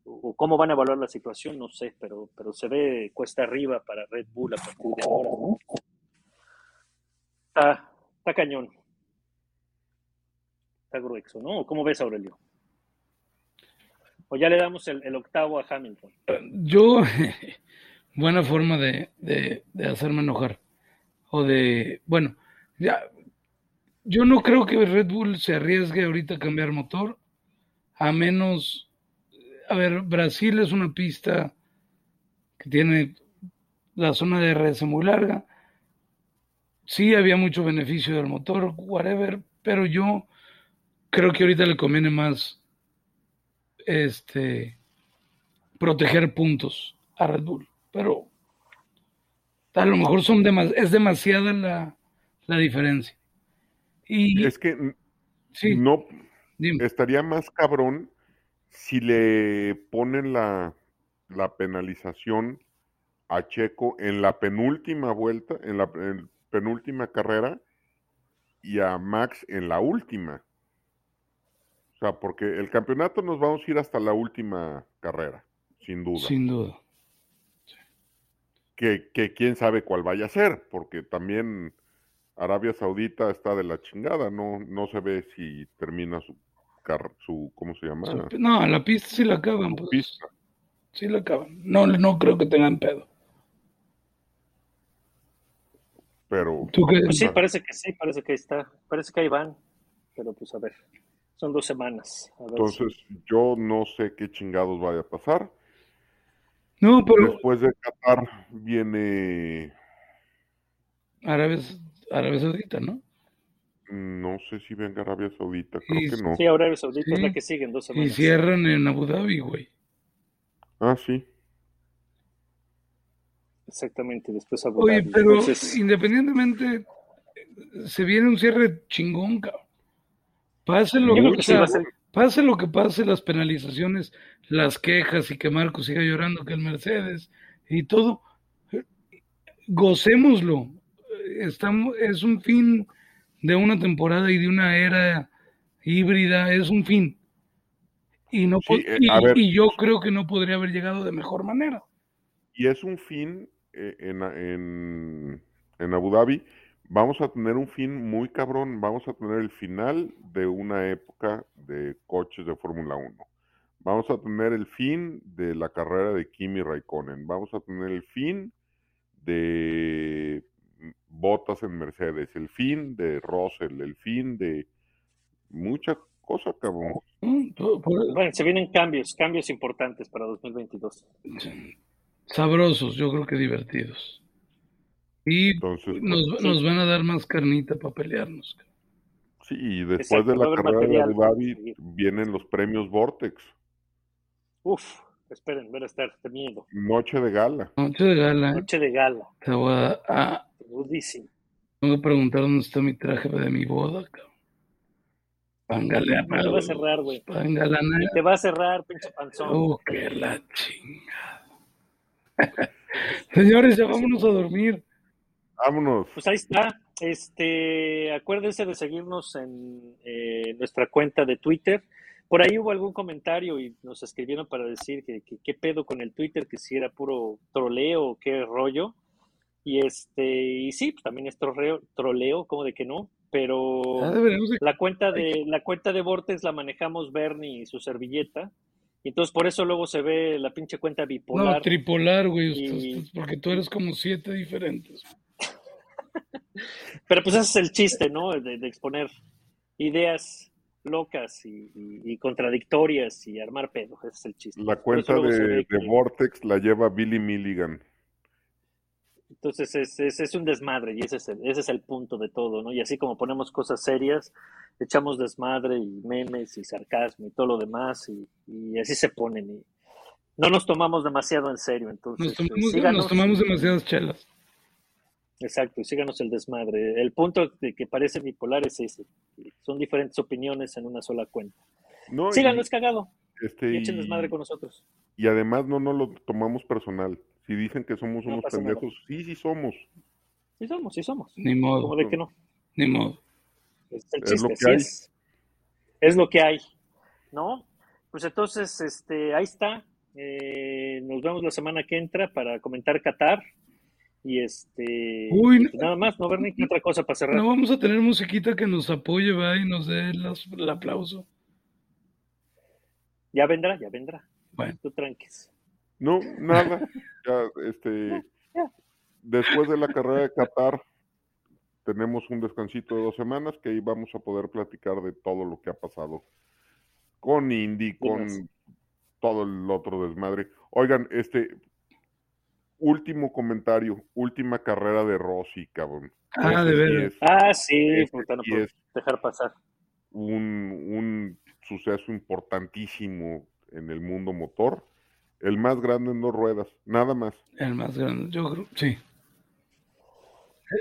o- cómo van a evaluar la situación, no sé, pero, pero se ve cuesta arriba para Red Bull a partir de ahora. Está, está cañón. Está grueso, ¿no? ¿Cómo ves, Aurelio? O ya le damos el, el octavo a Hamilton. Yo, buena forma de, de, de hacerme enojar. O de, bueno, ya, yo no creo que Red Bull se arriesgue ahorita a cambiar motor, a menos, a ver, Brasil es una pista que tiene la zona de RS muy larga. Sí había mucho beneficio del motor, whatever, pero yo creo que ahorita le conviene más este proteger puntos a Red Bull, pero a lo mejor son demas es demasiada la, la diferencia. Y Es que sí, no dime. estaría más cabrón si le ponen la, la penalización a Checo en la penúltima vuelta, en la en penúltima carrera, y a Max en la última. O sea, porque el campeonato nos vamos a ir hasta la última carrera, sin duda. sin duda. Que, que quién sabe cuál vaya a ser, porque también Arabia Saudita está de la chingada, no, no se ve si termina su, car- su ¿cómo se llama? Su- No, la pista sí la acaban, pues. Pista. Sí la acaban. No, no creo que tengan pedo. Pero ¿Tú qué? Pues sí, parece que sí, parece que ahí está. Parece que ahí van. Pero pues a ver, son dos semanas. A ver si- entonces yo no sé qué chingados vaya a pasar. No, pero Después de Qatar viene, Arabia, Arabia Saudita, ¿no? no sé si venga Arabia Saudita, creo Y- que no. Sí, Arabia Saudita es Sí. la que sigue en dos Y semanas. cierran en Abu Dhabi, güey. Ah, sí. Exactamente, después Abu Oye, Dhabi. pero Entonces, independientemente, se viene un cierre chingón, cabrón. Pase lo, yo creo que, que sí va a ser. Pase lo que pase, las penalizaciones, las quejas y que Marco siga llorando que el Mercedes y todo, gocémoslo. Estamos, es un fin de una temporada y de una era híbrida, es un fin. Y, no Sí, eh, y yo creo que no podría haber llegado de mejor manera. Y es un fin eh, en, en, en Abu Dhabi. Vamos a tener un fin muy cabrón. Vamos a tener el final de una época de coches de Fórmula 1. Vamos a tener el fin de la carrera de Kimi Raikkonen. Vamos a tener el fin de Botas en Mercedes. El fin de Russell. El fin de mucha cosa, cabrón. Bueno, se vienen cambios, cambios importantes para 2022. sabrosos, yo creo que divertidos. Y Entonces, nos, pues, nos van a dar más carnita para pelearnos. sí, y después Exacto, de la carrera de material seguir. vienen los premios Vortex. Uf, esperen, ver a estar de miedo. Noche de gala. Noche de gala, ¿eh? Noche de gala, Te voy a, tengo que preguntar dónde está mi traje de mi boda, cabrón. Pángale a Te va a cerrar, güey. Pángale Te va a cerrar, pinche panzón. Oh, que la chingada. Señores, ya vámonos a dormir. Vámonos. Pues ahí está. Este, acuérdense de seguirnos en eh, nuestra cuenta de Twitter. Por ahí hubo algún comentario y nos escribieron para decir que, que qué pedo con el Twitter, que si era puro troleo o qué rollo. Y este, y sí, pues también es troleo, troleo, como de que no, pero de- la cuenta de la cuenta de Vortex la manejamos Bernie y su servilleta. Y entonces por eso luego se ve la pinche cuenta No, bipolar. tripolar, güey, Y- porque tú eres como siete diferentes. Pero pues ese es el chiste, ¿no? De, de exponer ideas locas y, y- y contradictorias y armar pedo. Ese es el chiste. La cuenta de, Vortex la lleva Billy Milligan. Entonces es, es, es un desmadre y ese es, el, ese es el punto de todo, ¿no? Y así como ponemos cosas serias, echamos desmadre y memes y sarcasmo y todo lo demás y, y así se ponen. Y no nos tomamos demasiado en serio, entonces Nos eh, tomamos, síganos. nos tomamos demasiadas chelas. Exacto, y síganos el desmadre. El punto de que parece bipolar es ese. Son diferentes opiniones en una sola cuenta. No, Síganlo, y, es cagado. este, Y echen desmadre con nosotros. y además no nos lo tomamos personal. Si dicen que somos No unos nada. pendejos, sí, sí somos. Sí somos, sí somos. Ni Como modo, de que no. ni modo. Es el Es chiste, lo que así hay. es. Es lo que hay. ¿No? Pues entonces, este, ahí está. Eh, nos vemos la semana que entra para comentar Qatar. Y este. Uy, nada más, no ver ni otra cosa para cerrar. No vamos a tener musiquita que nos apoye, va, y nos dé el aplauso. Ya vendrá, ya vendrá. Bueno, Tú. No, nada. Ya, este, Ya. después de la carrera de Qatar, tenemos un descansito de dos semanas que ahí vamos a poder platicar de todo lo que ha pasado con Indy, con todo el otro desmadre. Oigan, este último comentario, última carrera de Rossi, cabrón. Ah, de sí es Ah, sí, Este puta, no sí puedo es- dejar pasar. un, un suceso importantísimo en el mundo motor. El más grande en dos ruedas, nada más. El más grande, yo creo, sí.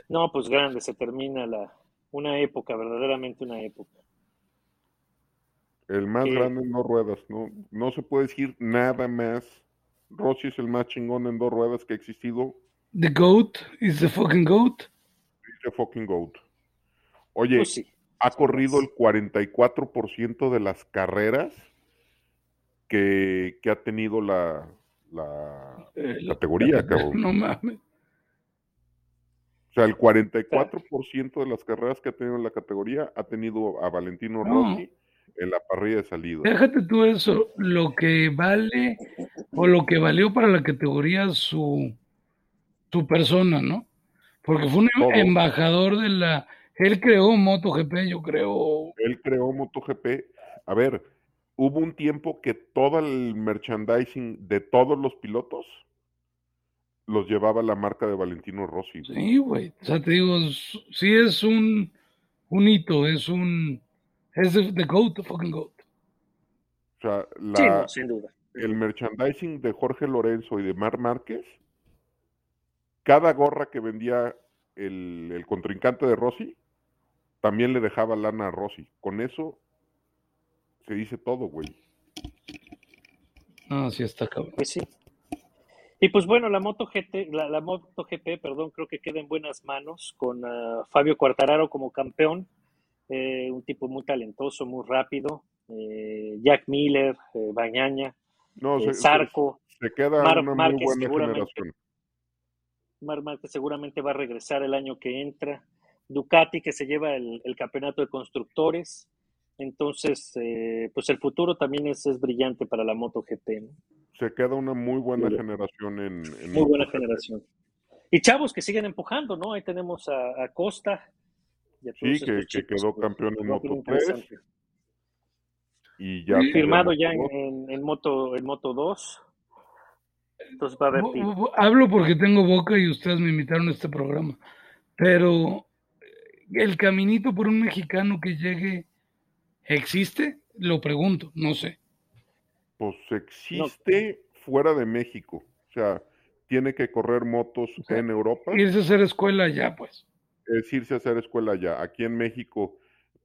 No, pues grande, se termina la una época, verdaderamente una época. El más grande en dos ruedas, no, no se puede decir nada más. Rossi es el más chingón en dos ruedas que ha existido. The GOAT is the fucking GOAT. Dice fucking goat. Oye, Pues sí. ha corrido el 44% de las carreras que, que ha tenido la, la categoría, cabrón. No mames. O sea, el 44% de las carreras que ha tenido la categoría ha tenido a Valentino No. Rossi en la parrilla de salida. Déjate tú eso, lo que vale o lo que valió para la categoría su, su persona, ¿no? Porque fue un Todo. embajador de la... Él creó MotoGP, yo creo. Él creó MotoGP. A ver, hubo un tiempo que todo el merchandising de todos los pilotos los llevaba la marca de Valentino Rossi. güey. Sí, güey. O sea, te digo, sí es un, un hito, es un... Es the, the GOAT, the fucking GOAT. O sea, Sí, la, no, sin duda. el merchandising de Jorge Lorenzo y de Mar Márquez, cada gorra que vendía el, el contrincante de Rossi, también le dejaba lana a Rossi. Con eso se dice todo, güey. No, sí está cabrón. Pues sí. Y pues bueno, la Moto GT, la, la Moto GP, perdón, creo que queda en buenas manos con ah, Fabio Quartararo como campeón, eh, un tipo muy talentoso, muy rápido, eh, Jack Miller, eh, Bañaña, No, eh, se, Zarco, se queda Mar- una Márquez muy buena seguramente. generación. Mar Márquez seguramente va a regresar el año que entra, Ducati que se lleva el, el campeonato de constructores, entonces pues el futuro también es, es brillante para la Moto GP, ¿no? Se queda una muy buena generación en, en Muy buena MotoGP. generación. Y chavos que siguen empujando, ¿no? Ahí tenemos a, a Costa. Y a Sí, todos que- estos que chicos, quedó pues, campeón en Moto 3. interesante. Y ya Firmado ya en, dos. en- en Moto, en Moto 2. Entonces va a haber Hablo porque tengo boca y ustedes me invitaron a este programa. Pero el caminito por un mexicano que llegue, ¿existe? Lo pregunto, no sé. Pues existe fuera de México. O sea, tiene que correr motos O sea, en Europa. Irse a hacer escuela ya, pues. Es irse a hacer escuela ya. Aquí en México,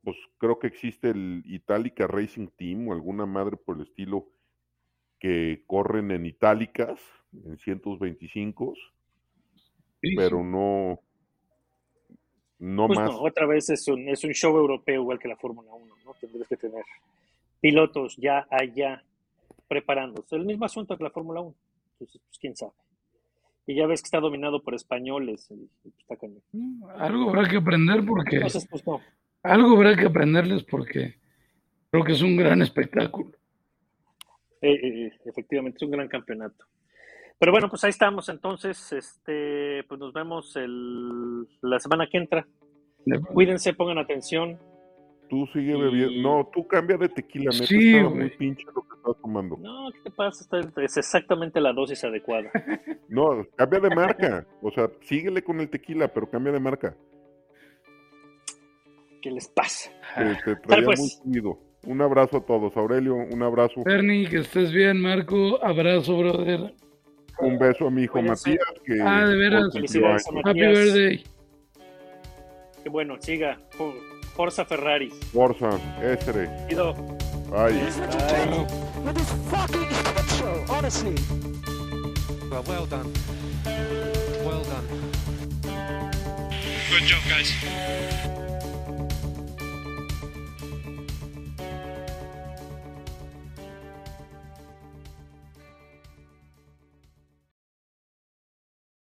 pues creo que existe el Itálica Racing Team o alguna madre por el estilo que corren en itálicas, en 125, Sí, pero sí. no, no Pues más. no, otra vez es un, es un show europeo igual que la Fórmula 1, ¿no? Tendrías que tener pilotos ya allá preparándose. El mismo asunto que la Fórmula 1. Entonces, pues quién sabe. Y ya ves que está dominado por españoles. y- y pues, está cañón. Algo habrá que aprender porque Entonces, pues no. algo habrá que aprenderles porque creo que es un gran espectáculo. Eh, eh, eh, efectivamente, es un gran campeonato. Pero bueno, pues ahí estamos. Entonces, este, pues nos vemos el, la semana que entra. Cuídense, pongan atención. Tú sigue Y- bebiendo. No, tú cambia de tequila, neta. Sí, estaba muy pinche lo que estás tomando. No, ¿qué te pasa? Está- Es exactamente la dosis adecuada. No, cambia de marca. O sea, síguele con el tequila, pero cambia de marca. ¿Qué les pasa? Que te traía pues. muy subido. Un abrazo a todos. Aurelio, un abrazo. Bernie, que estés bien, Marco. Abrazo, brother. Un beso a mi hijo. Matías. Que Ah, de veras. Felicidades a años. Happy Matías. birthday. Qué bueno, siga. Forza Ferrari. Forza, Estre. Honestly. Well, well done. Well done. Good job, guys.